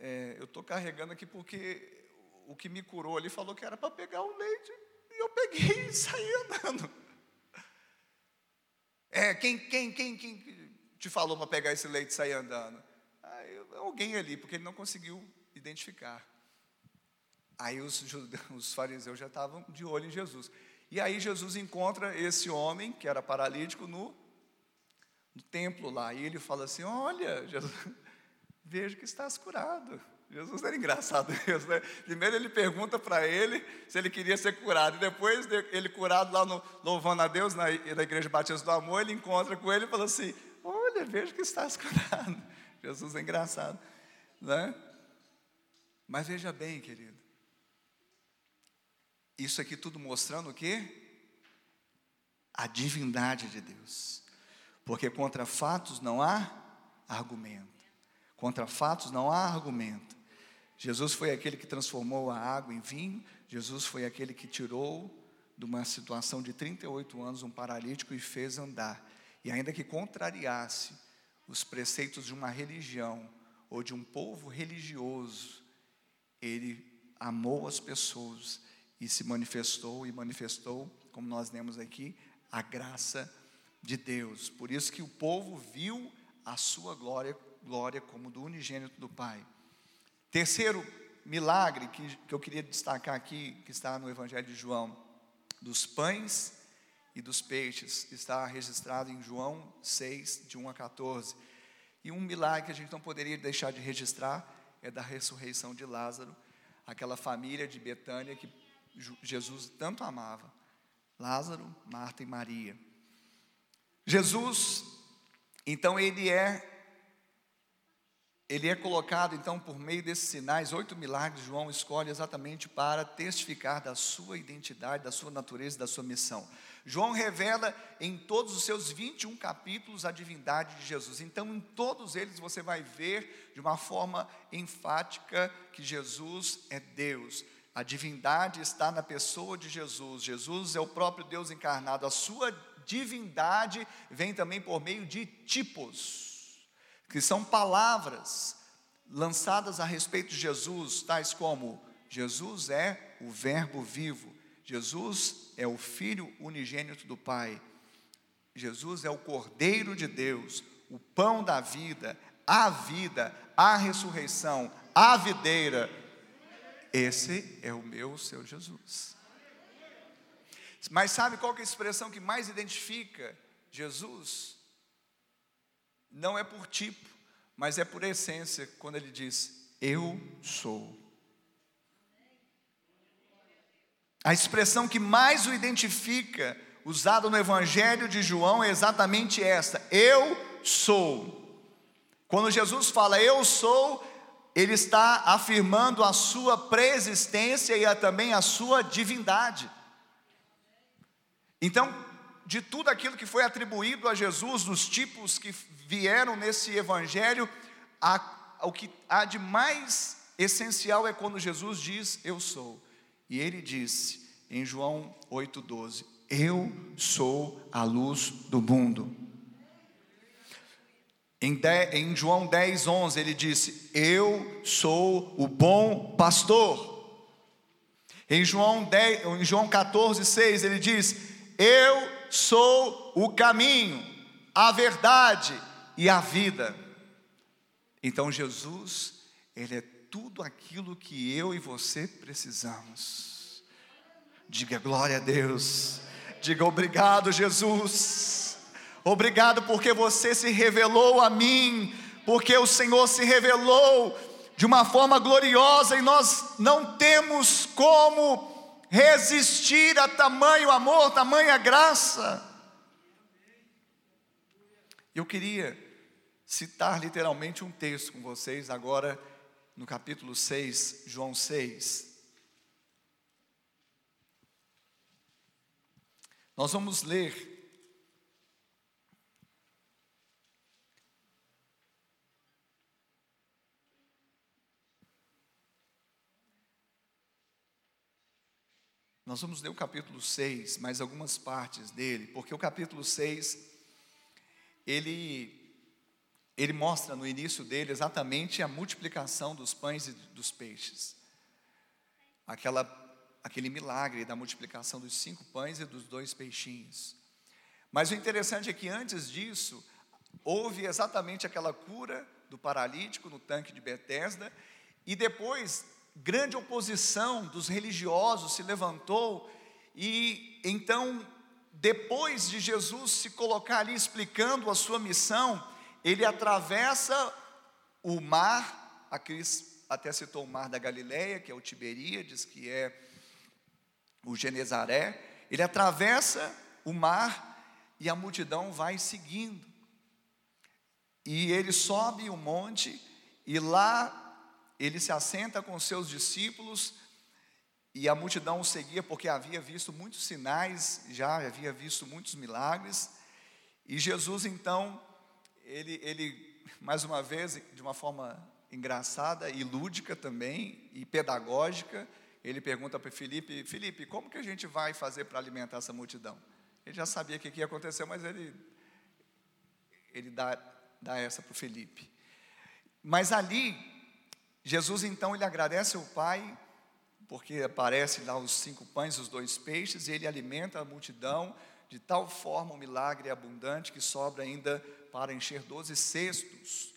é, eu estou carregando aqui porque o que me curou ali falou que era para pegar o leite, e eu peguei e [laughs] saí andando. É, quem, quem, quem, quem te falou para pegar esse leite e sair andando? Eu, alguém ali, porque ele não conseguiu identificar. Aí os, [laughs] os fariseus já estavam de olho em Jesus. E aí Jesus encontra esse homem, que era paralítico, no, no templo lá. E ele fala assim: Olha, Jesus, [laughs] vejo que estás curado. Jesus era engraçado [laughs] mesmo, né? Primeiro ele pergunta para ele se ele queria ser curado. E depois ele curado lá no, louvando a Deus na, na Igreja Batista do Amor, ele encontra com ele e fala assim: Olha, vejo que estás curado. Jesus é engraçado, né? Mas veja bem, querido. Isso aqui tudo mostrando o quê? A divindade de Deus. Porque contra fatos não há argumento. Contra fatos não há argumento. Jesus foi aquele que transformou a água em vinho. Jesus foi aquele que tirou de uma situação de 38 anos um paralítico e fez andar. E ainda que contrariasse os preceitos de uma religião ou de um povo religioso, ele amou as pessoas e se manifestou e manifestou, como nós lemos aqui, a graça de Deus. Por isso que o povo viu a sua glória, glória como do unigênito do Pai. Terceiro milagre que, que eu queria destacar aqui, que está no Evangelho de João, dos pães e dos peixes, está registrado em João 6, de 1 a 14. E um milagre que a gente não poderia deixar de registrar é da ressurreição de Lázaro, aquela família de Betânia que Jesus tanto amava. Lázaro, Marta e Maria. Jesus, então ele é ele é colocado então por meio desses sinais, oito milagres, João escolhe exatamente para testificar da sua identidade, da sua natureza, da sua missão. João revela em todos os seus 21 capítulos a divindade de Jesus. Então, em todos eles você vai ver de uma forma enfática que Jesus é Deus. A divindade está na pessoa de Jesus. Jesus é o próprio Deus encarnado. A sua divindade vem também por meio de tipos, que são palavras lançadas a respeito de Jesus, tais como: Jesus é o Verbo vivo, Jesus é o Filho unigênito do Pai, Jesus é o Cordeiro de Deus, o pão da vida, a vida, a ressurreição, a videira esse é o meu, seu Jesus. Mas sabe qual é a expressão que mais identifica Jesus? Não é por tipo, mas é por essência, quando ele diz: Eu sou. A expressão que mais o identifica, usada no Evangelho de João, é exatamente esta: Eu sou. Quando Jesus fala eu sou, ele está afirmando a sua preexistência e também a sua divindade. Então, de tudo aquilo que foi atribuído a Jesus, dos tipos que vieram nesse evangelho, a, o que há de mais essencial é quando Jesus diz: Eu sou. E ele disse em João 8,12: Eu sou a luz do mundo. Em, de, em João 10, 11, ele disse: Eu sou o bom pastor. Em João, 10, em João 14, 6, ele diz: Eu sou o caminho, a verdade e a vida. Então Jesus, Ele é tudo aquilo que eu e você precisamos. Diga glória a Deus, diga obrigado, Jesus. Obrigado porque você se revelou a mim, porque o Senhor se revelou de uma forma gloriosa e nós não temos como resistir a tamanho amor, tamanha graça. Eu queria citar literalmente um texto com vocês agora no capítulo 6, João 6. Nós vamos ler Nós vamos ler o capítulo 6, mais algumas partes dele, porque o capítulo 6, ele, ele mostra no início dele exatamente a multiplicação dos pães e dos peixes. Aquela, aquele milagre da multiplicação dos cinco pães e dos dois peixinhos. Mas o interessante é que antes disso, houve exatamente aquela cura do paralítico no tanque de Betesda, e depois grande oposição dos religiosos se levantou, e então, depois de Jesus se colocar ali explicando a sua missão, ele atravessa o mar, a Cris até citou o mar da Galileia, que é o Tiberíades, que é o Genezaré, ele atravessa o mar e a multidão vai seguindo. E ele sobe o monte e lá ele se assenta com seus discípulos e a multidão o seguia porque havia visto muitos sinais, já havia visto muitos milagres. E Jesus então, ele, ele mais uma vez, de uma forma engraçada e lúdica também, e pedagógica, ele pergunta para Felipe, Felipe, como que a gente vai fazer para alimentar essa multidão? Ele já sabia o que ia acontecer, mas ele, ele dá, dá essa para o Felipe. Mas ali, Jesus então ele agradece ao Pai, porque aparece lá os cinco pães e os dois peixes, e ele alimenta a multidão de tal forma um milagre abundante que sobra ainda para encher doze cestos.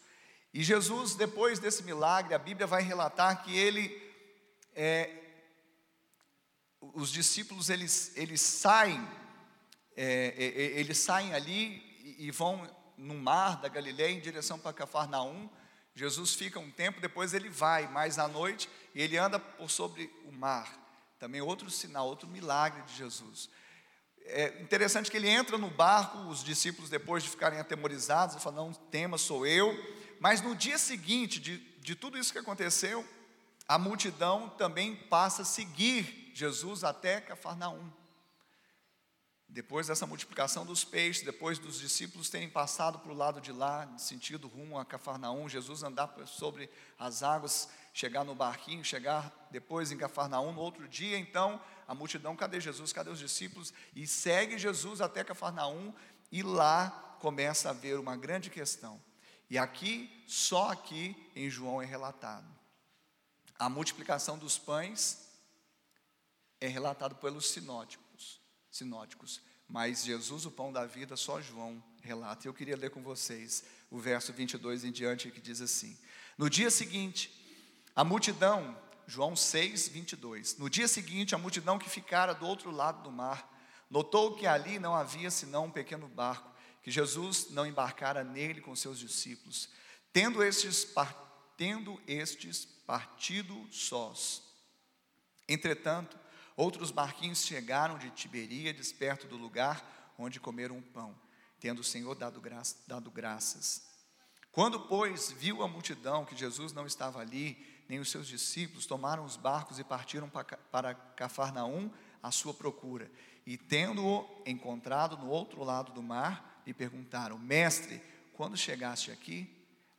E Jesus, depois desse milagre, a Bíblia vai relatar que ele, é, os discípulos eles, eles saem, é, é, é eles saem ali e vão no mar da Galileia em direção para Cafarnaum. Jesus fica um tempo, depois ele vai, mais à noite, e ele anda por sobre o mar. Também outro sinal, outro milagre de Jesus. É interessante que ele entra no barco, os discípulos, depois de ficarem atemorizados, ele fala: Não tema, sou eu. Mas no dia seguinte de, de tudo isso que aconteceu, a multidão também passa a seguir Jesus até Cafarnaum. Depois dessa multiplicação dos peixes, depois dos discípulos terem passado para o lado de lá, sentido rumo a Cafarnaum, Jesus andar sobre as águas, chegar no barquinho, chegar depois em Cafarnaum, no outro dia, então, a multidão, cadê Jesus, cadê os discípulos? E segue Jesus até Cafarnaum, e lá começa a haver uma grande questão. E aqui, só aqui em João é relatado. A multiplicação dos pães é relatado pelos sinóticos sinóticos. Mas Jesus, o pão da vida, só João relata. Eu queria ler com vocês o verso 22 em diante que diz assim: No dia seguinte, a multidão, João 6, 22. No dia seguinte, a multidão que ficara do outro lado do mar, notou que ali não havia senão um pequeno barco, que Jesus não embarcara nele com seus discípulos, tendo estes, tendo estes partido sós. Entretanto, Outros barquinhos chegaram de Tiberíades, perto do lugar onde comeram o pão, tendo o Senhor dado, dado graças. Quando, pois, viu a multidão que Jesus não estava ali, nem os seus discípulos, tomaram os barcos e partiram para Cafarnaum à sua procura. E tendo-o encontrado no outro lado do mar, lhe perguntaram: Mestre, quando chegaste aqui?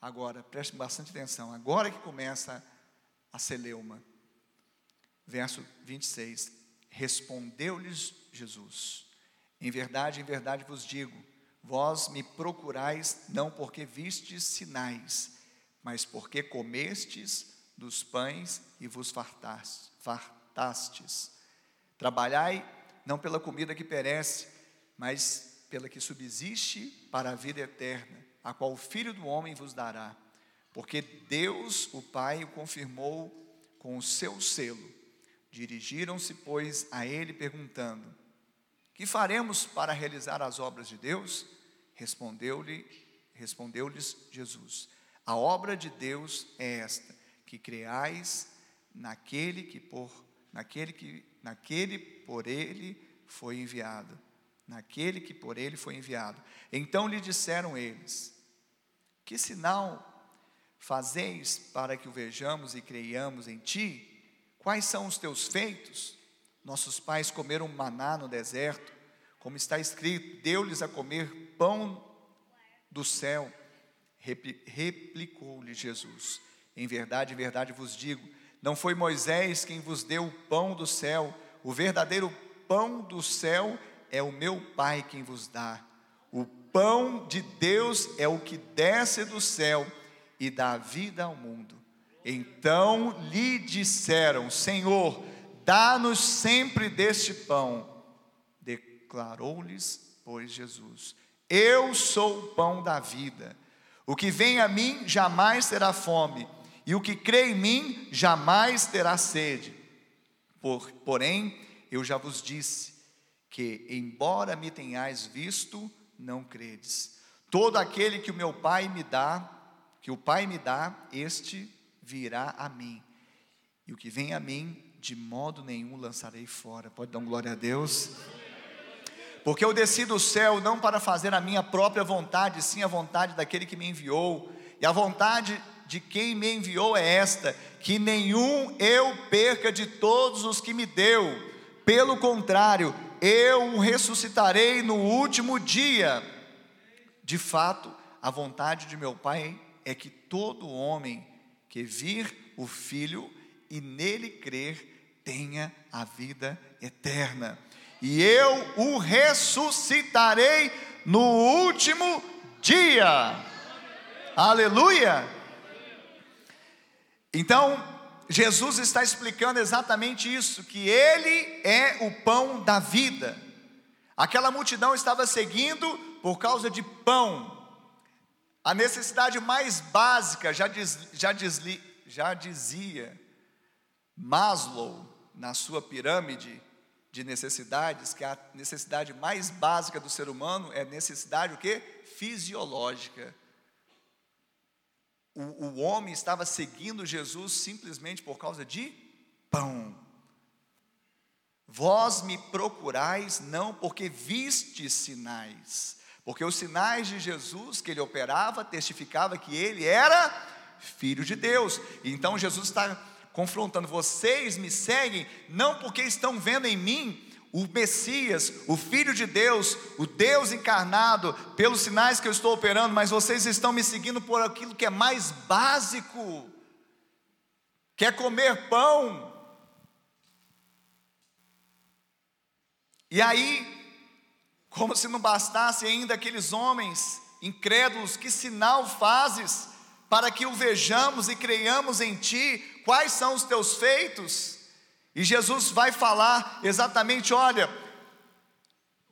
Agora, preste bastante atenção, agora que começa a celeuma verso 26. Respondeu-lhes Jesus: Em verdade, em verdade vos digo, vós me procurais não porque vistes sinais, mas porque comestes dos pães e vos fartastes. Trabalhai não pela comida que perece, mas pela que subsiste para a vida eterna, a qual o Filho do Homem vos dará. Porque Deus, o Pai, o confirmou com o seu selo. Dirigiram-se, pois, a ele perguntando: Que faremos para realizar as obras de Deus? Respondeu-lhe, respondeu-lhes Jesus: A obra de Deus é esta, que creais naquele que por naquele que naquele por ele foi enviado. Naquele que por ele foi enviado. Então lhe disseram eles: Que sinal fazeis para que o vejamos e creiamos em ti? Quais são os teus feitos? Nossos pais comeram maná no deserto, como está escrito: deu-lhes a comer pão do céu. Replicou-lhe Jesus: Em verdade, em verdade vos digo, não foi Moisés quem vos deu o pão do céu, O verdadeiro pão do céu é o meu Pai quem vos dá. O pão de Deus é o que desce do céu e dá vida ao mundo. Então lhe disseram: Senhor, dá-nos sempre deste pão. Declarou-lhes, pois, Jesus: Eu sou o pão da vida. O que vem a mim jamais terá fome, e o que crê em mim jamais terá sede. Por, porém, eu já vos disse que, embora me tenhais visto, não credes. Todo aquele que o meu Pai me dá, que o Pai me dá, este virá a mim. E o que vem a mim, de modo nenhum lançarei fora. Pode dar um glória a Deus? Porque eu desci do céu não para fazer a minha própria vontade, sim a vontade daquele que me enviou. E a vontade de quem me enviou é esta: que nenhum eu perca de todos os que me deu. Pelo contrário, eu o ressuscitarei no último dia. De fato, a vontade de meu Pai é que todo homem que vir o Filho e nele crer tenha a vida eterna. E eu o ressuscitarei no último dia. Aleluia! Então, Jesus está explicando exatamente isso, que Ele é o pão da vida. Aquela multidão estava seguindo por causa de pão, a necessidade mais básica, já, diz, já, já dizia Maslow na sua pirâmide de necessidades, que a necessidade mais básica do ser humano é necessidade o quê? Fisiológica. O, o homem estava seguindo Jesus simplesmente por causa de pão. Vós me procurais não porque viste sinais, porque os sinais de Jesus que ele operava testificava que ele era filho de Deus. Então Jesus está confrontando: vocês me seguem não porque estão vendo em mim o Messias, o Filho de Deus, o Deus encarnado, pelos sinais que eu estou operando, mas vocês estão me seguindo por aquilo que é mais básico, que é comer pão. E aí, como se não bastasse ainda aqueles homens incrédulos, que sinal fazes para que o vejamos e creiamos em ti? Quais são os teus feitos? E Jesus vai falar exatamente: olha,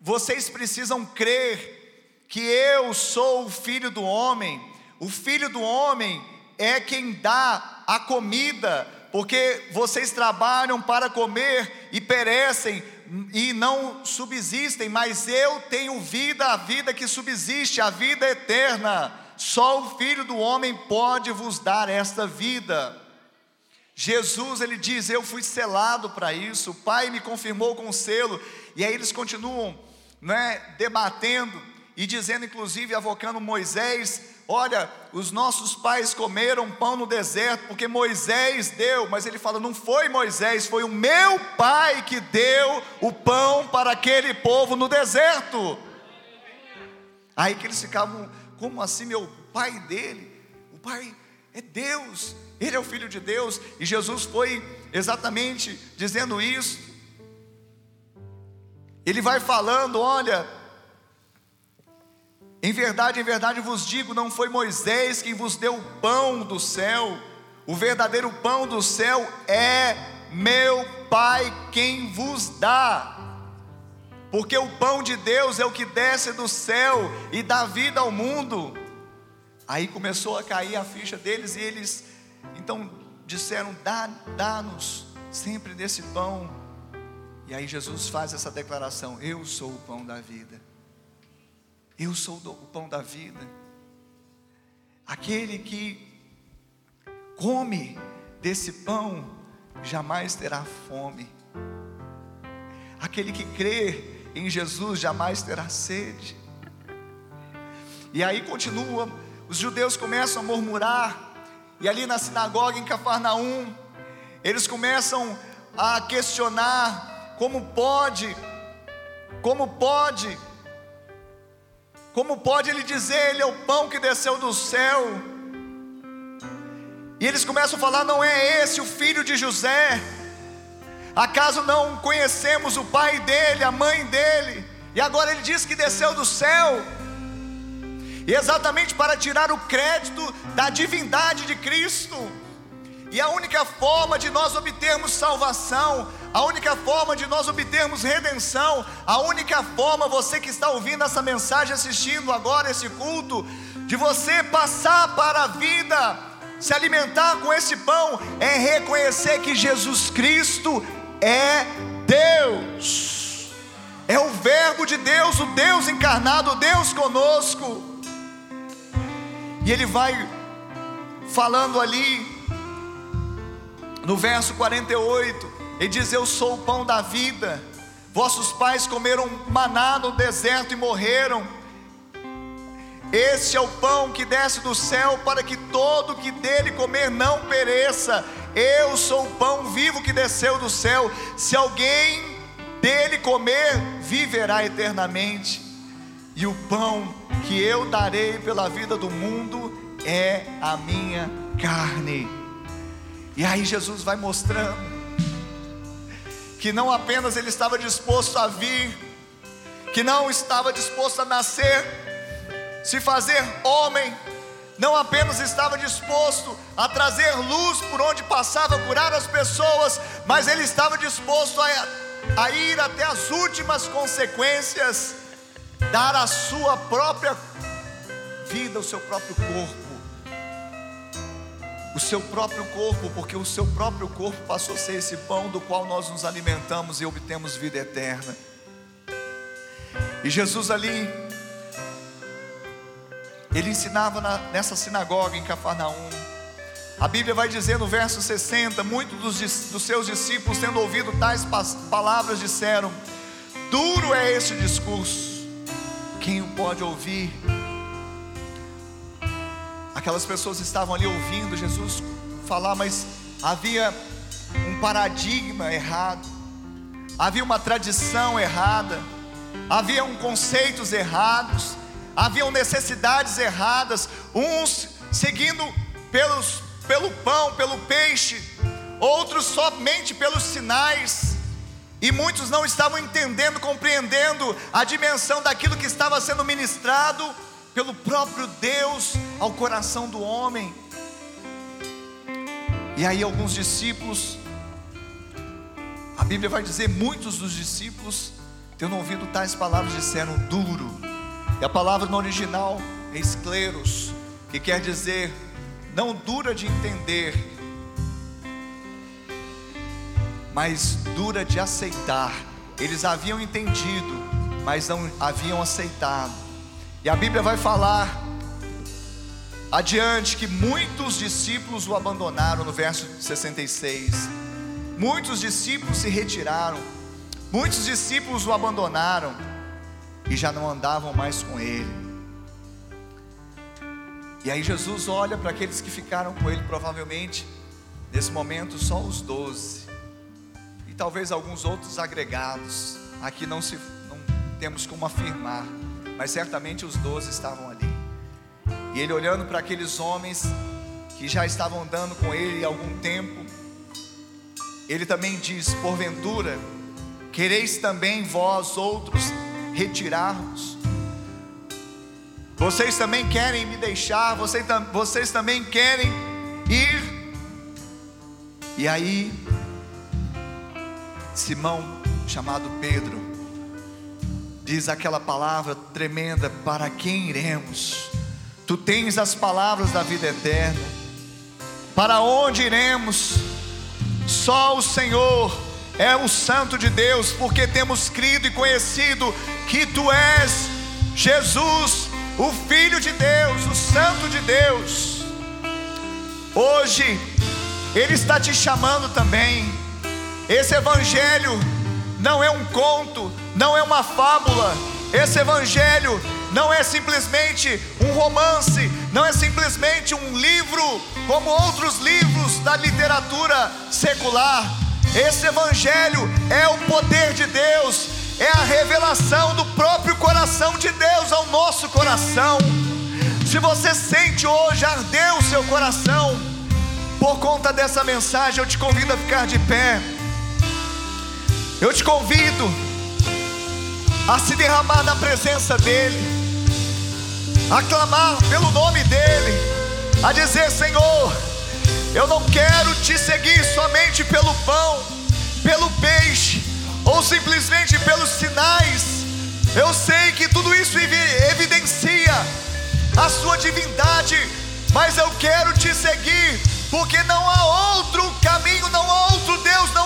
vocês precisam crer que eu sou o filho do homem, o filho do homem é quem dá a comida, porque vocês trabalham para comer e perecem, e não subsistem, mas eu tenho vida, a vida que subsiste, a vida eterna. Só o Filho do homem pode vos dar esta vida. Jesus, ele diz: Eu fui selado para isso, o Pai me confirmou com selo, e aí eles continuam né, debatendo e dizendo, inclusive, avocando Moisés Olha, os nossos pais comeram pão no deserto porque Moisés deu, mas ele fala: não foi Moisés, foi o meu pai que deu o pão para aquele povo no deserto. Aí que eles ficavam, como assim, meu pai dele? O pai é Deus, ele é o filho de Deus, e Jesus foi exatamente dizendo isso. Ele vai falando: olha, em verdade, em verdade vos digo: não foi Moisés quem vos deu o pão do céu, o verdadeiro pão do céu é meu Pai quem vos dá. Porque o pão de Deus é o que desce do céu e dá vida ao mundo. Aí começou a cair a ficha deles e eles então disseram: dá, dá-nos sempre desse pão. E aí Jesus faz essa declaração: Eu sou o pão da vida. Eu sou o pão da vida. Aquele que come desse pão jamais terá fome. Aquele que crê em Jesus jamais terá sede. E aí continua, os judeus começam a murmurar, e ali na sinagoga em Cafarnaum, eles começam a questionar como pode, como pode como pode ele dizer, Ele é o pão que desceu do céu? E eles começam a falar: não é esse o filho de José? Acaso não conhecemos o pai dele, a mãe dele? E agora ele diz que desceu do céu. E exatamente para tirar o crédito da divindade de Cristo. E a única forma de nós obtermos salvação, a única forma de nós obtermos redenção, a única forma, você que está ouvindo essa mensagem, assistindo agora esse culto, de você passar para a vida, se alimentar com esse pão, é reconhecer que Jesus Cristo é Deus, é o Verbo de Deus, o Deus encarnado, o Deus conosco. E ele vai falando ali no verso 48, ele diz: Eu sou o pão da vida. Vossos pais comeram maná no deserto e morreram. Este é o pão que desce do céu para que todo que dele comer não pereça. Eu sou o pão vivo que desceu do céu. Se alguém dele comer, viverá eternamente. E o pão que eu darei pela vida do mundo é a minha carne. E aí Jesus vai mostrando que não apenas ele estava disposto a vir, que não estava disposto a nascer, se fazer homem, não apenas estava disposto a trazer luz por onde passava, curar as pessoas, mas ele estava disposto a, a ir até as últimas consequências, dar a sua própria vida, o seu próprio corpo o seu próprio corpo, porque o seu próprio corpo passou a ser esse pão do qual nós nos alimentamos e obtemos vida eterna. E Jesus ali, ele ensinava na, nessa sinagoga em Cafarnaum. A Bíblia vai dizer no verso 60: Muitos dos, dos seus discípulos, tendo ouvido tais palavras, disseram: Duro é esse discurso, quem o pode ouvir? Aquelas pessoas estavam ali ouvindo Jesus falar, mas havia um paradigma errado, havia uma tradição errada, haviam conceitos errados, haviam necessidades erradas, uns seguindo pelos, pelo pão, pelo peixe, outros somente pelos sinais, e muitos não estavam entendendo, compreendendo a dimensão daquilo que estava sendo ministrado pelo próprio Deus ao coração do homem. E aí, alguns discípulos, a Bíblia vai dizer: muitos dos discípulos, tendo ouvido tais palavras, disseram duro. E a palavra no original é escleros, que quer dizer não dura de entender, mas dura de aceitar. Eles haviam entendido, mas não haviam aceitado. E a Bíblia vai falar adiante que muitos discípulos o abandonaram no verso 66. Muitos discípulos se retiraram, muitos discípulos o abandonaram e já não andavam mais com ele. E aí Jesus olha para aqueles que ficaram com ele, provavelmente nesse momento só os doze, e talvez alguns outros agregados. Aqui não se não temos como afirmar mas certamente os doze estavam ali. E ele olhando para aqueles homens que já estavam andando com ele há algum tempo, ele também diz: Porventura, quereis também vós outros retirar-vos? Vocês também querem me deixar, vocês, vocês também querem ir? E aí, Simão, chamado Pedro, diz aquela palavra tremenda: para quem iremos? Tu tens as palavras da vida eterna. Para onde iremos? Só o Senhor é o Santo de Deus, porque temos crido e conhecido que Tu és Jesus, o Filho de Deus, o Santo de Deus. Hoje, Ele está te chamando também. Esse Evangelho não é um conto, não é uma fábula. Esse evangelho não é simplesmente um romance, não é simplesmente um livro como outros livros da literatura secular. Esse evangelho é o poder de Deus, é a revelação do próprio coração de Deus ao nosso coração. Se você sente hoje arder o seu coração, por conta dessa mensagem, eu te convido a ficar de pé. Eu te convido a se derramar na presença dEle, a clamar pelo nome dEle, a dizer: Senhor, eu não quero te seguir somente pelo pão, pelo peixe, ou simplesmente pelos sinais. Eu sei que tudo isso evidencia a sua divindade, mas eu quero te seguir, porque não há outro caminho, não há outro Deus, não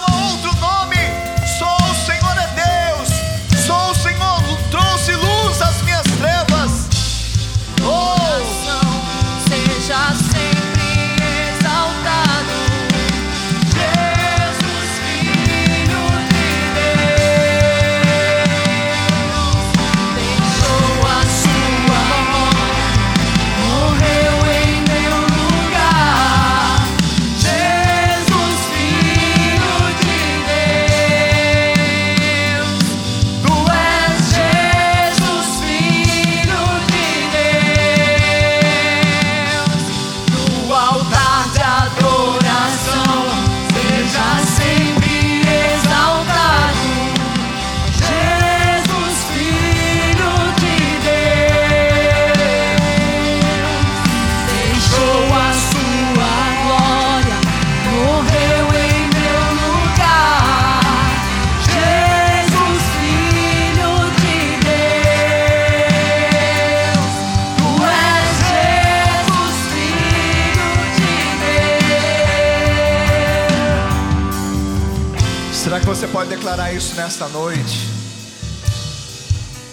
noite?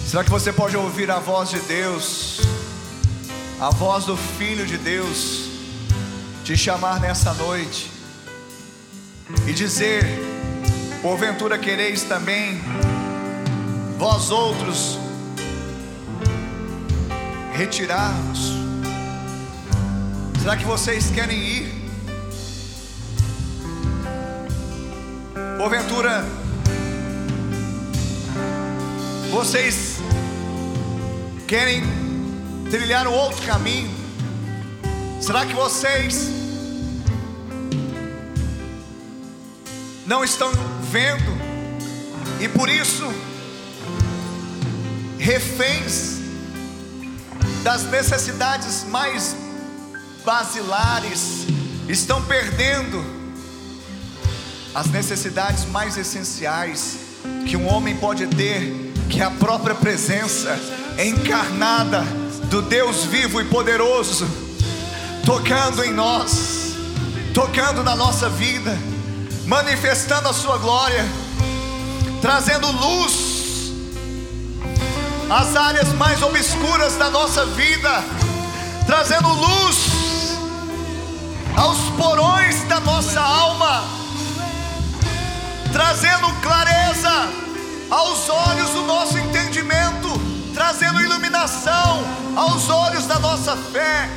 Será que você pode ouvir a voz de Deus, a voz do Filho de Deus, te chamar nessa noite e dizer: porventura quereis também, vós outros, retirar-vos? Será que vocês querem ir? Porventura, vocês querem trilhar um outro caminho? Será que vocês não estão vendo e por isso reféns das necessidades mais basilares estão perdendo as necessidades mais essenciais que um homem pode ter, que é a própria presença encarnada do Deus vivo e poderoso, tocando em nós, tocando na nossa vida, manifestando a Sua glória, trazendo luz às áreas mais obscuras da nossa vida, trazendo luz aos porões da nossa alma trazendo clareza aos olhos do nosso entendimento, trazendo iluminação aos olhos da nossa fé.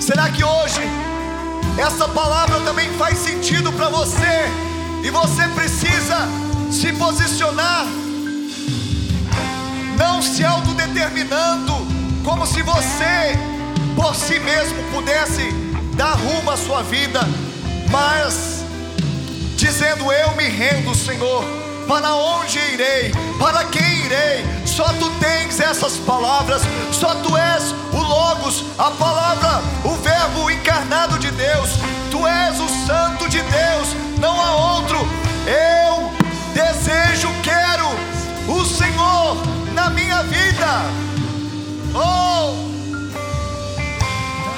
Será que hoje essa palavra também faz sentido para você e você precisa se posicionar, não se autodeterminando, como se você por si mesmo pudesse dar rumo à sua vida, mas dizendo: Eu me rendo, Senhor. Para onde irei? Para quem irei? Só tu tens essas palavras, só tu és o Logos, a palavra, o Verbo encarnado de Deus. Tu és o Santo de Deus, não há outro. Eu desejo, quero o Senhor na minha vida. Oh!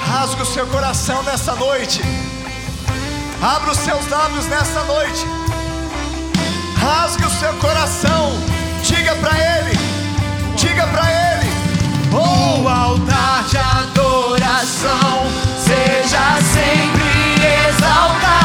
Rasga o seu coração nessa noite. Abra os seus lábios nessa noite. Rasgue o seu coração. Diga para Ele. Diga para Ele. Oh, o altar de adoração seja sempre exaltado.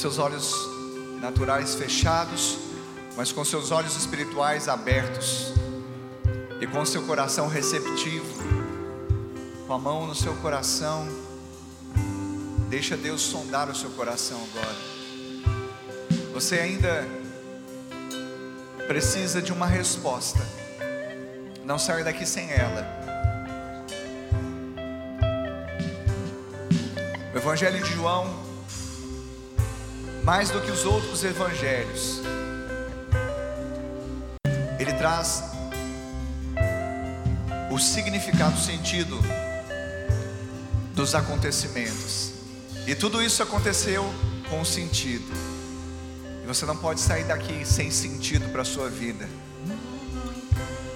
Seus olhos naturais fechados, mas com seus olhos espirituais abertos. E com seu coração receptivo. Com a mão no seu coração. Deixa Deus sondar o seu coração agora. Você ainda precisa de uma resposta. Não saia daqui sem ela. O Evangelho de João, mais do que os outros evangelhos, ele traz o significado, o sentido dos acontecimentos. E tudo isso aconteceu com sentido. E você não pode sair daqui sem sentido para a sua vida.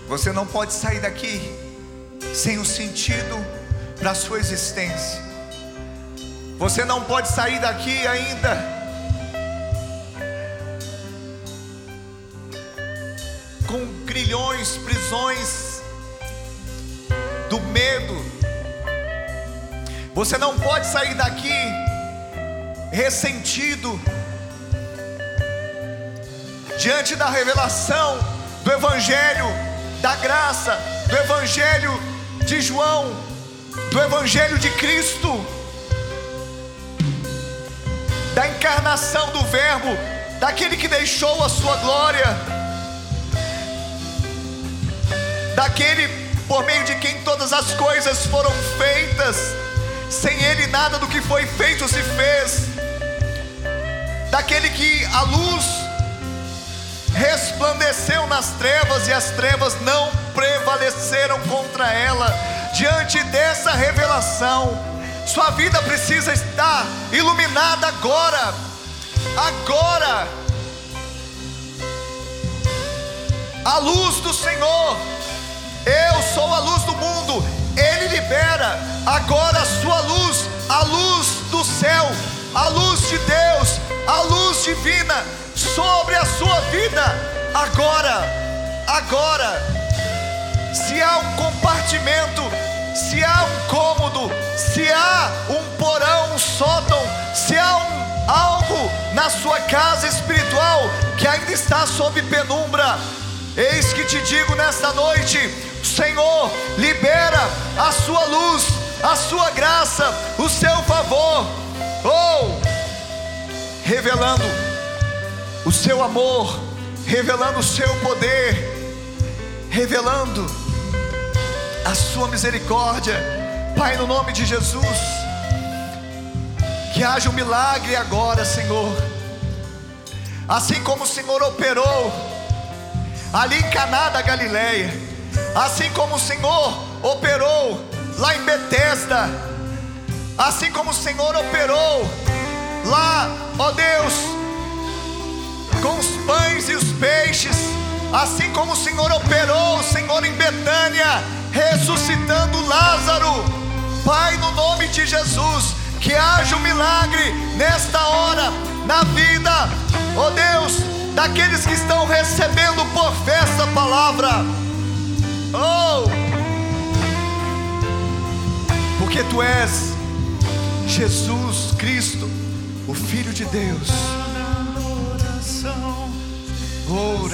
Você não pode sair daqui sem um sentido para a sua existência. Você não pode sair daqui ainda com grilhões, prisões do medo. Você não pode sair daqui ressentido diante da revelação do Evangelho da graça, do Evangelho de João, do Evangelho de Cristo, da encarnação do Verbo, daquele que deixou a sua glória, daquele por meio de quem todas as coisas foram feitas, sem Ele nada do que foi feito se fez, daquele que a luz resplandeceu nas trevas e as trevas não prevaleceram contra ela. Diante dessa revelação, sua vida precisa estar iluminada agora. Agora. A luz do Senhor. Eu sou a luz do mundo. Ele libera agora a sua luz, a luz do céu, a luz de Deus, a luz divina sobre a sua vida agora, agora. Se há um compartimento, se há um cômodo, se há um porão, um sótão, se há um algo na sua casa espiritual que ainda está sob penumbra, eis que te digo nesta noite: Senhor, libera a sua luz, a sua graça, o seu favor, ou oh, revelando o seu amor, revelando o seu poder, revelando a sua misericórdia. Pai, no nome de Jesus, que haja um milagre agora, Senhor. Assim como o Senhor operou ali em Caná da Galileia, assim como o Senhor operou lá em Betesda, assim como o Senhor operou lá, ó Deus, com os pães e os peixes, assim como o Senhor operou, Senhor em Betânia, ressuscitando Lázaro. Pai, no nome de Jesus, que haja um milagre nesta hora, na vida, ó Deus, daqueles que estão recebendo por fé essa palavra. Oh, porque tu és Jesus Cristo, o Filho de Deus. Oh,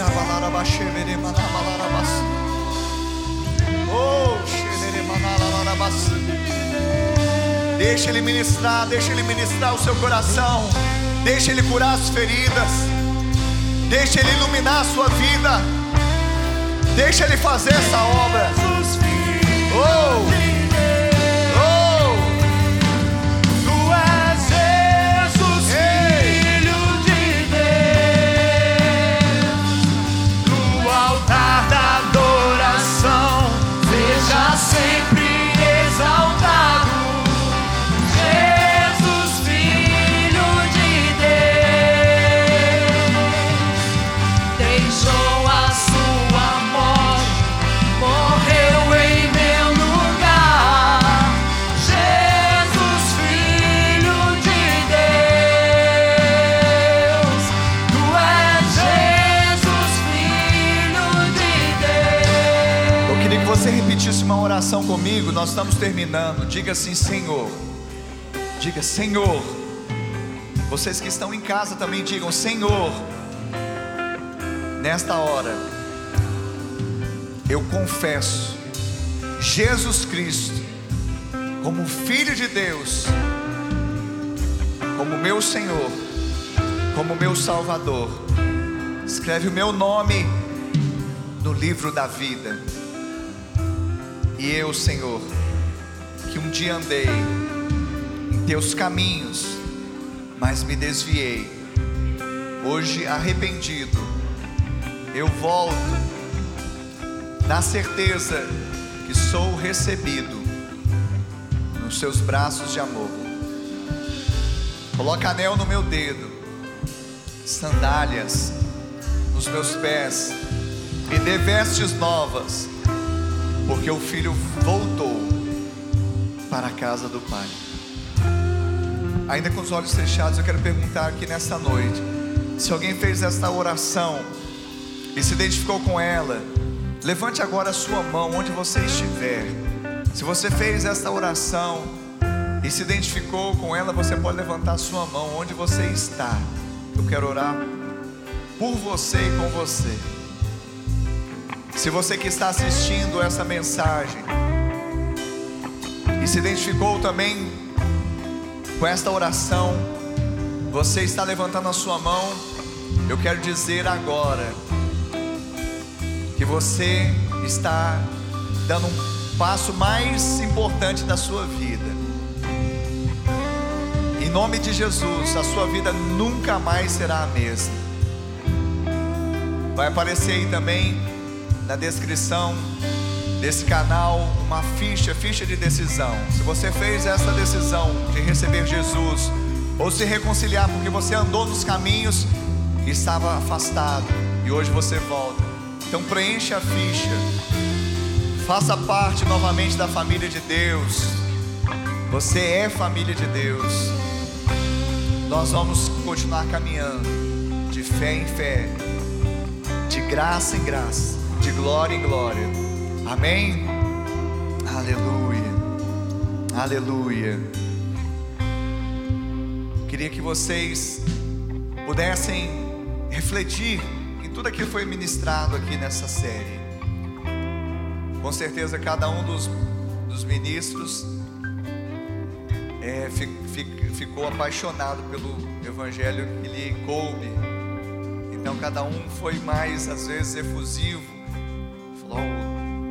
Deixa Ele ministrar, deixa Ele ministrar o seu coração, deixa Ele curar as feridas, deixa Ele iluminar a sua vida, deixa Ele fazer essa obra. Oh. Comigo, nós estamos terminando. Diga assim, Senhor. Diga, Senhor. Vocês que estão em casa também digam, Senhor. Nesta hora, eu confesso Jesus Cristo como Filho de Deus, como meu Senhor, como meu Salvador. Escreve o meu nome no livro da vida. E eu, Senhor, que um dia andei em teus caminhos, mas me desviei. Hoje arrependido, eu volto na certeza que sou recebido nos seus braços de amor. Coloca anel no meu dedo, sandálias nos meus pés, me dê vestes novas, porque o filho voltou para a casa do pai. Ainda com os olhos fechados, eu quero perguntar aqui nesta noite: se alguém fez esta oração e se identificou com ela, levante agora a sua mão onde você estiver. Se você fez esta oração e se identificou com ela, você pode levantar a sua mão onde você está. Eu quero orar por você e com você. Se você que está assistindo essa mensagem e se identificou também com esta oração, você está levantando a sua mão, eu quero dizer agora que você está dando um passo mais importante da sua vida. Em nome de Jesus, a sua vida nunca mais será a mesma. Vai aparecer aí também na descrição desse canal uma ficha, ficha de decisão. Se você fez essa decisão de receber Jesus ou se reconciliar porque você andou nos caminhos e estava afastado e hoje você volta. Então preencha a ficha. Faça parte novamente da família de Deus. Você é família de Deus. Nós vamos continuar caminhando de fé em fé, de graça em graça, de glória em glória. Amém? Aleluia. Aleluia. Queria que vocês pudessem refletir em tudo aquilo que foi ministrado aqui nessa série. Com certeza, cada um dos, dos ministros é, fi, fi, ficou apaixonado pelo evangelho que lhe coube. Então, cada um foi mais, às vezes, efusivo.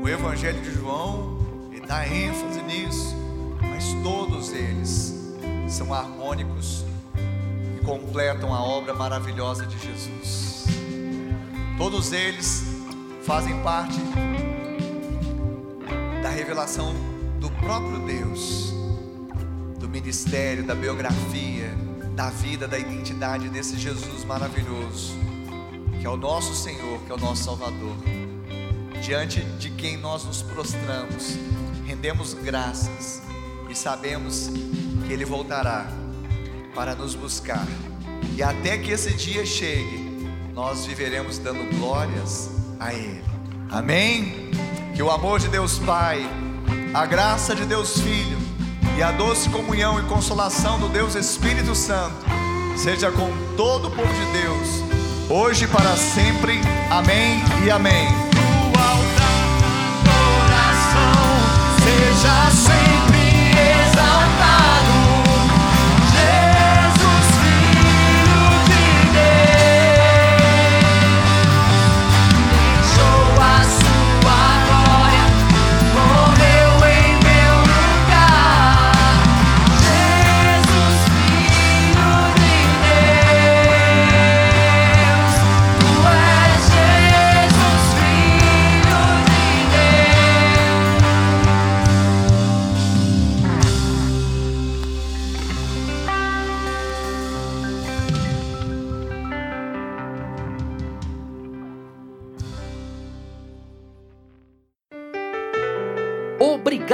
O evangelho de João, ele dá ênfase nisso, mas todos eles são harmônicos e completam a obra maravilhosa de Jesus. Todos eles fazem parte da revelação do próprio Deus, do ministério, da biografia, da vida, da identidade desse Jesus maravilhoso, que é o nosso Senhor, que é o nosso Salvador, diante de quem nós nos prostramos, rendemos graças e sabemos que Ele voltará para nos buscar, e até que esse dia chegue, nós viveremos dando glórias a Ele. Amém? Que o amor de Deus Pai, a graça de Deus Filho e a doce comunhão e consolação do Deus Espírito Santo seja com todo o povo de Deus, hoje e para sempre. Amém e amém. Seja sempre